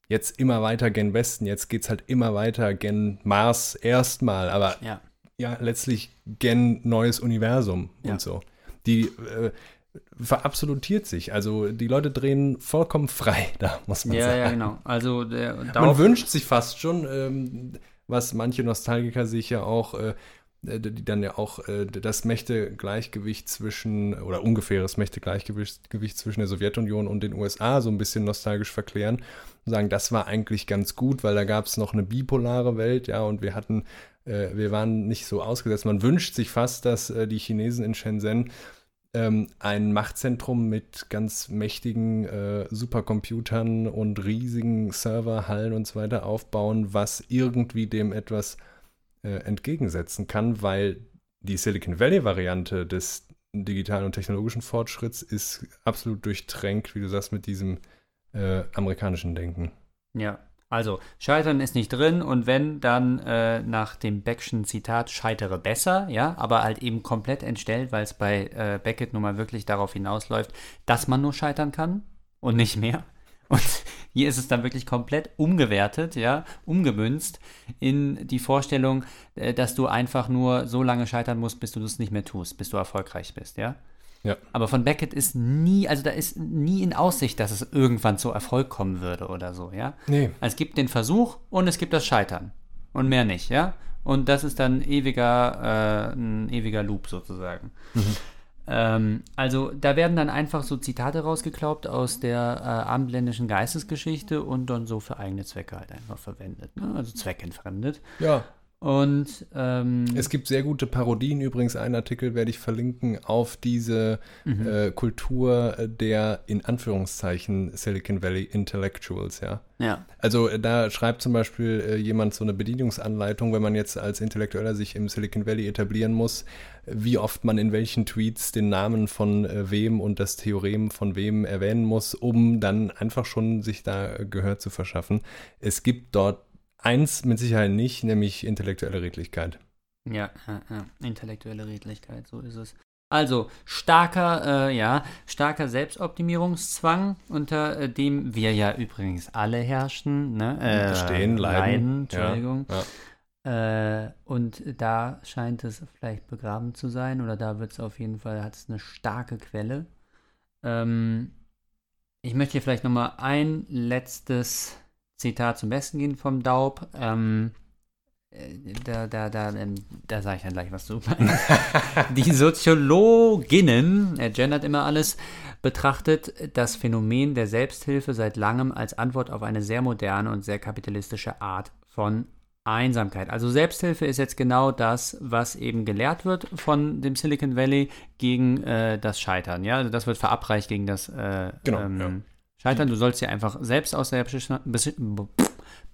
jetzt immer weiter gen Westen, jetzt geht es halt immer weiter gen Mars erstmal, aber ja, ja letztlich gen neues Universum ja. und so. Die äh, verabsolutiert sich. Also die Leute drehen vollkommen frei, *laughs* da muss man ja, sagen. Ja, genau. Also der, man wünscht sich fast schon, ähm, was manche Nostalgiker sich ja auch äh, äh, die dann ja auch äh, das Mächtegleichgewicht zwischen oder ungefähres Mächtegleichgewicht zwischen der Sowjetunion und den USA so ein bisschen nostalgisch verklären und sagen, das war eigentlich ganz gut, weil da gab es noch eine bipolare Welt, ja, und wir hatten, äh, wir waren nicht so ausgesetzt. Man wünscht sich fast, dass äh, die Chinesen in Shenzhen ähm, ein Machtzentrum mit ganz mächtigen äh, Supercomputern und riesigen Serverhallen und so weiter aufbauen, was irgendwie dem etwas äh, entgegensetzen kann, weil die Silicon Valley-Variante des digitalen und technologischen Fortschritts ist absolut durchtränkt, wie du sagst, mit diesem äh, amerikanischen Denken. Ja, also Scheitern ist nicht drin und wenn, dann äh, nach dem Beckschen Zitat scheitere besser, ja, aber halt eben komplett entstellt, weil es bei äh, Beckett nun mal wirklich darauf hinausläuft, dass man nur scheitern kann und nicht mehr. *laughs* Und hier ist es dann wirklich komplett umgewertet, ja, umgemünzt in die Vorstellung, äh, dass du einfach nur so lange scheitern musst, bis du das nicht mehr tust, bis du erfolgreich bist, ja. Ja. Aber von Beckett ist nie, also da ist nie in Aussicht, dass es irgendwann zu Erfolg kommen würde oder so, ja. Nee. Es gibt den Versuch und es gibt das Scheitern. Und mehr nicht, ja. Und das ist dann ewiger, äh, ein ewiger Loop sozusagen. Mhm. Ähm, also da werden dann einfach so Zitate rausgeklaubt aus der äh, abendländischen Geistesgeschichte und dann so für eigene Zwecke halt einfach verwendet. Ne? Also zweckentfremdet. Ja. Und ähm, Es gibt sehr gute Parodien, übrigens einen Artikel werde ich verlinken auf diese Mhm. äh, Kultur der in Anführungszeichen Silicon Valley Intellectuals, ja. ja, Also äh, da schreibt zum Beispiel äh, jemand so eine Bedienungsanleitung, wenn man jetzt als Intellektueller sich im Silicon Valley etablieren muss, wie oft man in welchen Tweets den Namen von äh, wem und das Theorem von wem erwähnen muss, um dann einfach schon sich da äh, Gehör zu verschaffen. Es gibt dort eins mit Sicherheit nicht, nämlich intellektuelle Redlichkeit. ja, ja, ja, intellektuelle Redlichkeit, so ist es. Also starker, äh, ja, starker Selbstoptimierungszwang, unter äh, dem wir ja übrigens alle herrschen, ne? Äh, Stehen, leiden. Entschuldigung. Ja, Äh, und da scheint es vielleicht begraben zu sein, oder da wird es auf jeden Fall, hat es eine starke Quelle. Ähm, ich möchte hier vielleicht nochmal ein letztes Zitat zum Besten gehen vom Daub. Ähm, äh, da, da, da, ähm, da sage ich dann gleich was zu. *laughs* Die Soziologinnen, er gendert immer alles, betrachtet das Phänomen der Selbsthilfe seit langem als Antwort auf eine sehr moderne und sehr kapitalistische Art von Einsamkeit. Also Selbsthilfe ist jetzt genau das, was eben gelehrt wird von dem Silicon Valley gegen äh, das Scheitern. Ja, also das wird verabreicht gegen das äh, Genau, ähm, ja. Scheitern. Du sollst dir einfach selbst aus der beschissenen, besch-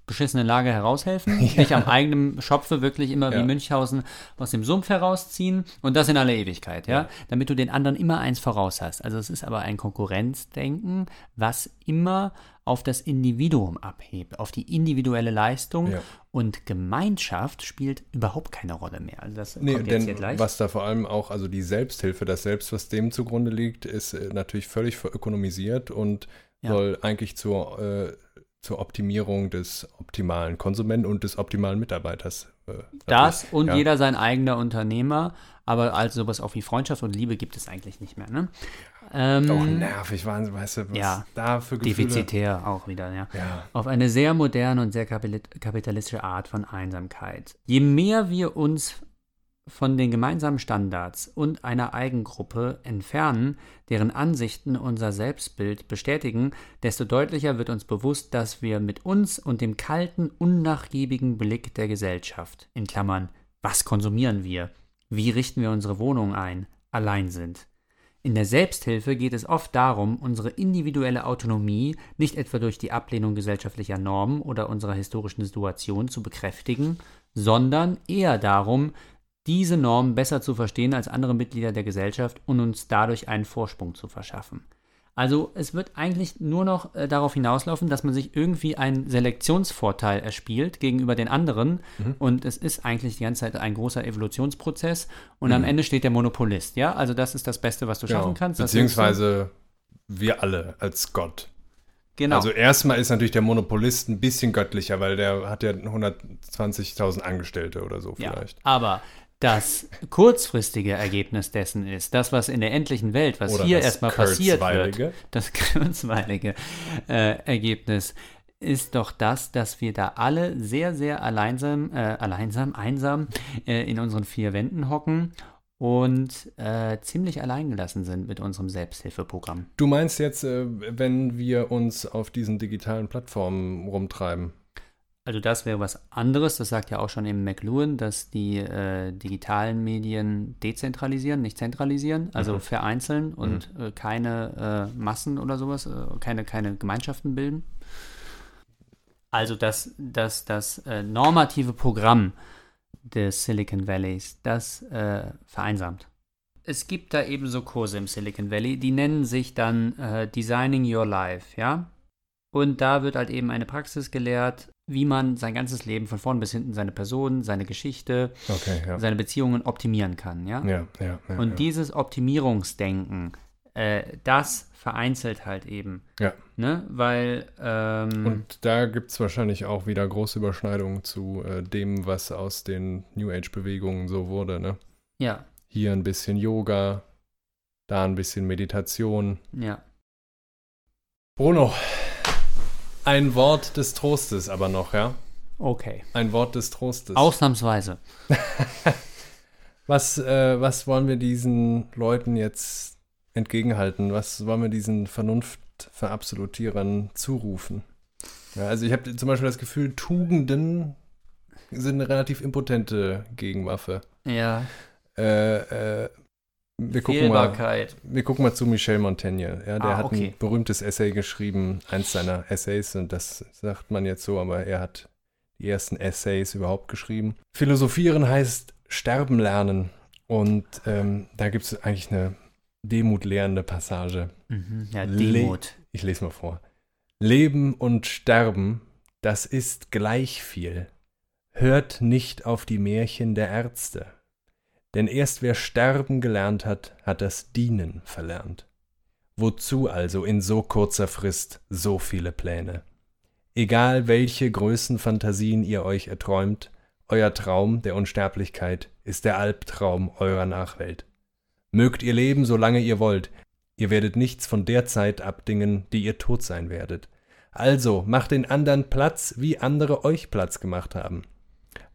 beschissenen Lage heraushelfen, *laughs* dich am eigenen Schopfe wirklich immer Ja. wie Münchhausen aus dem Sumpf herausziehen und das in aller Ewigkeit, ja? Ja. damit du den anderen immer eins voraus hast. Also es ist aber ein Konkurrenzdenken, was immer auf das Individuum abhebt, auf die individuelle Leistung Ja. und Gemeinschaft spielt überhaupt keine Rolle mehr. Also das Nee, kommt denn gleich. was da vor allem auch, also die Selbsthilfe, das Selbst, was dem zugrunde liegt, ist äh, natürlich völlig verökonomisiert und Ja. soll eigentlich zur, äh, zur Optimierung des optimalen Konsumenten und des optimalen Mitarbeiters. Äh, Das und ja. jeder sein eigener Unternehmer, aber also sowas auch wie Freundschaft und Liebe gibt es eigentlich nicht mehr. Ne? Ähm, Auch nervig, Wahnsinn, weißt du, was ja. da für Gefühle... defizitär auch wieder, ja. Ja, Auf eine sehr moderne und sehr kapitali- kapitalistische Art von Einsamkeit. Je mehr wir uns von den gemeinsamen Standards und einer Eigengruppe entfernen, deren Ansichten unser Selbstbild bestätigen, desto deutlicher wird uns bewusst, dass wir mit uns und dem kalten, unnachgiebigen Blick der Gesellschaft, in Klammern, was konsumieren wir, wie richten wir unsere Wohnung ein, allein sind. In der Selbsthilfe geht es oft darum, unsere individuelle Autonomie nicht etwa durch die Ablehnung gesellschaftlicher Normen oder unserer historischen Situation zu bekräftigen, sondern eher darum, diese Normen besser zu verstehen als andere Mitglieder der Gesellschaft und uns dadurch einen Vorsprung zu verschaffen. Also es wird eigentlich nur noch äh, darauf hinauslaufen, dass man sich irgendwie einen Selektionsvorteil erspielt gegenüber den anderen und es ist eigentlich die ganze Zeit ein großer Evolutionsprozess und am Ende steht der Monopolist, ja? Also das ist das Beste, was du schaffen genau. kannst. Das Beziehungsweise wir alle als Gott. genau. Also erstmal ist natürlich der Monopolist ein bisschen göttlicher, weil der hat ja 120.000 Angestellte oder so Ja, vielleicht. aber das kurzfristige Ergebnis dessen ist, das, was in der endlichen Welt, was Oder hier erstmal passiert wird, das *laughs* kurzweilige äh, Ergebnis, ist doch das, dass wir da alle sehr, sehr alleinsam, äh, alleinsam, einsam äh, in unseren vier Wänden hocken und äh, ziemlich alleingelassen sind mit unserem Selbsthilfeprogramm. Du meinst jetzt, äh, wenn wir uns auf diesen digitalen Plattformen rumtreiben? Also das wäre was anderes, das sagt ja auch schon eben McLuhan, dass die äh, digitalen Medien dezentralisieren, nicht zentralisieren, also vereinzeln und äh, keine äh, Massen oder sowas, äh, keine, keine Gemeinschaften bilden. Also das, das, das äh, normative Programm des Silicon Valleys, das äh, vereinsamt. Es gibt da eben so Kurse im Silicon Valley, die nennen sich dann Designing Your Life, ja? Und da wird halt eben eine Praxis gelehrt, wie man sein ganzes Leben von vorn bis hinten, seine Person, seine Geschichte, Okay, ja. seine Beziehungen optimieren kann, ja? Ja, ja, ja. Und dieses Optimierungsdenken, äh, das vereinzelt halt eben. Ja. Ne? Weil, ähm, Und da gibt es wahrscheinlich auch wieder große Überschneidungen zu äh, dem, was aus den New Age-Bewegungen so wurde. Ne? ja, Hier ein bisschen Yoga, da ein bisschen Meditation. ja. Bruno, ein Wort des Trostes aber noch, ja? Okay. Ein Wort des Trostes. Ausnahmsweise. *laughs* Was, äh, was wollen wir diesen Leuten jetzt entgegenhalten? Was wollen wir diesen Vernunftverabsolutierern zurufen? Ja, also ich habe zum Beispiel das Gefühl, Tugenden sind eine relativ impotente Gegenwaffe. Ja. Äh, äh, wir gucken, mal, wir gucken mal zu Michel Montaigne. Ja, der Ah, hat okay. ein berühmtes Essay geschrieben, eins seiner Essays, und das sagt man jetzt so, aber er hat die ersten Essays überhaupt geschrieben. Philosophieren heißt sterben lernen. Und ähm, da gibt es eigentlich eine demutlehrende Passage. Mhm. Ja, Le- Demut. Ich lese mal vor. Leben und Sterben, das ist gleich viel. Hört nicht auf die Märchen der Ärzte. Denn erst wer sterben gelernt hat, hat das Dienen verlernt. Wozu also in so kurzer Frist so viele Pläne? Egal welche Größenfantasien ihr euch erträumt, euer Traum der Unsterblichkeit ist der Albtraum eurer Nachwelt. Mögt ihr leben, solange ihr wollt, Ihr werdet nichts von der Zeit abdingen, die ihr tot sein werdet. Also macht den anderen Platz, wie andere euch Platz gemacht haben.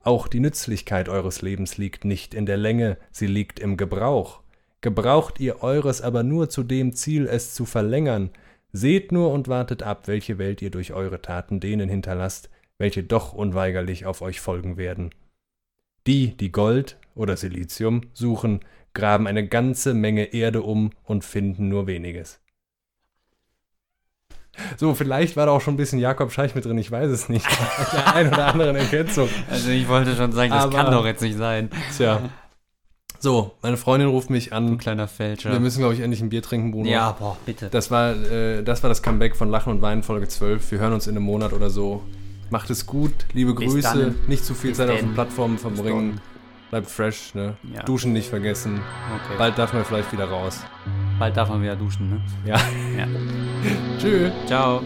Auch die Nützlichkeit eures Lebens liegt nicht in der Länge, sie liegt im Gebrauch. Gebraucht ihr eures aber nur zu dem Ziel, es zu verlängern, seht nur und wartet ab, welche Welt ihr durch eure Taten denen hinterlasst, welche doch unweigerlich auf euch folgen werden. Die, die Gold oder Silizium suchen, graben eine ganze Menge Erde um und finden nur weniges. So, vielleicht war da auch schon ein bisschen Jakob Scheich mit drin, ich weiß es nicht. Der ein oder anderen Ergänzung. *laughs* Also ich wollte schon sagen, das Aber- kann doch jetzt nicht sein. Tja. So, meine Freundin ruft mich an. kleiner Fälscher. Wir müssen, glaube ich, endlich ein Bier trinken, Bruno. ja, boah, bitte. Das war, äh, das war das Comeback von Lachen und Weinen, Folge 12. Wir hören uns in einem Monat oder so. Macht es gut, liebe Bis Grüße. dann. Nicht zu viel Bis Zeit auf denn. den Plattformen verbringen. Bleibt fresh, ne? Ja. Duschen nicht vergessen. Okay. Bald darf man vielleicht wieder raus. Bald darf man wieder duschen, ne? Ja. Ja. *laughs* Tschüss. Ciao.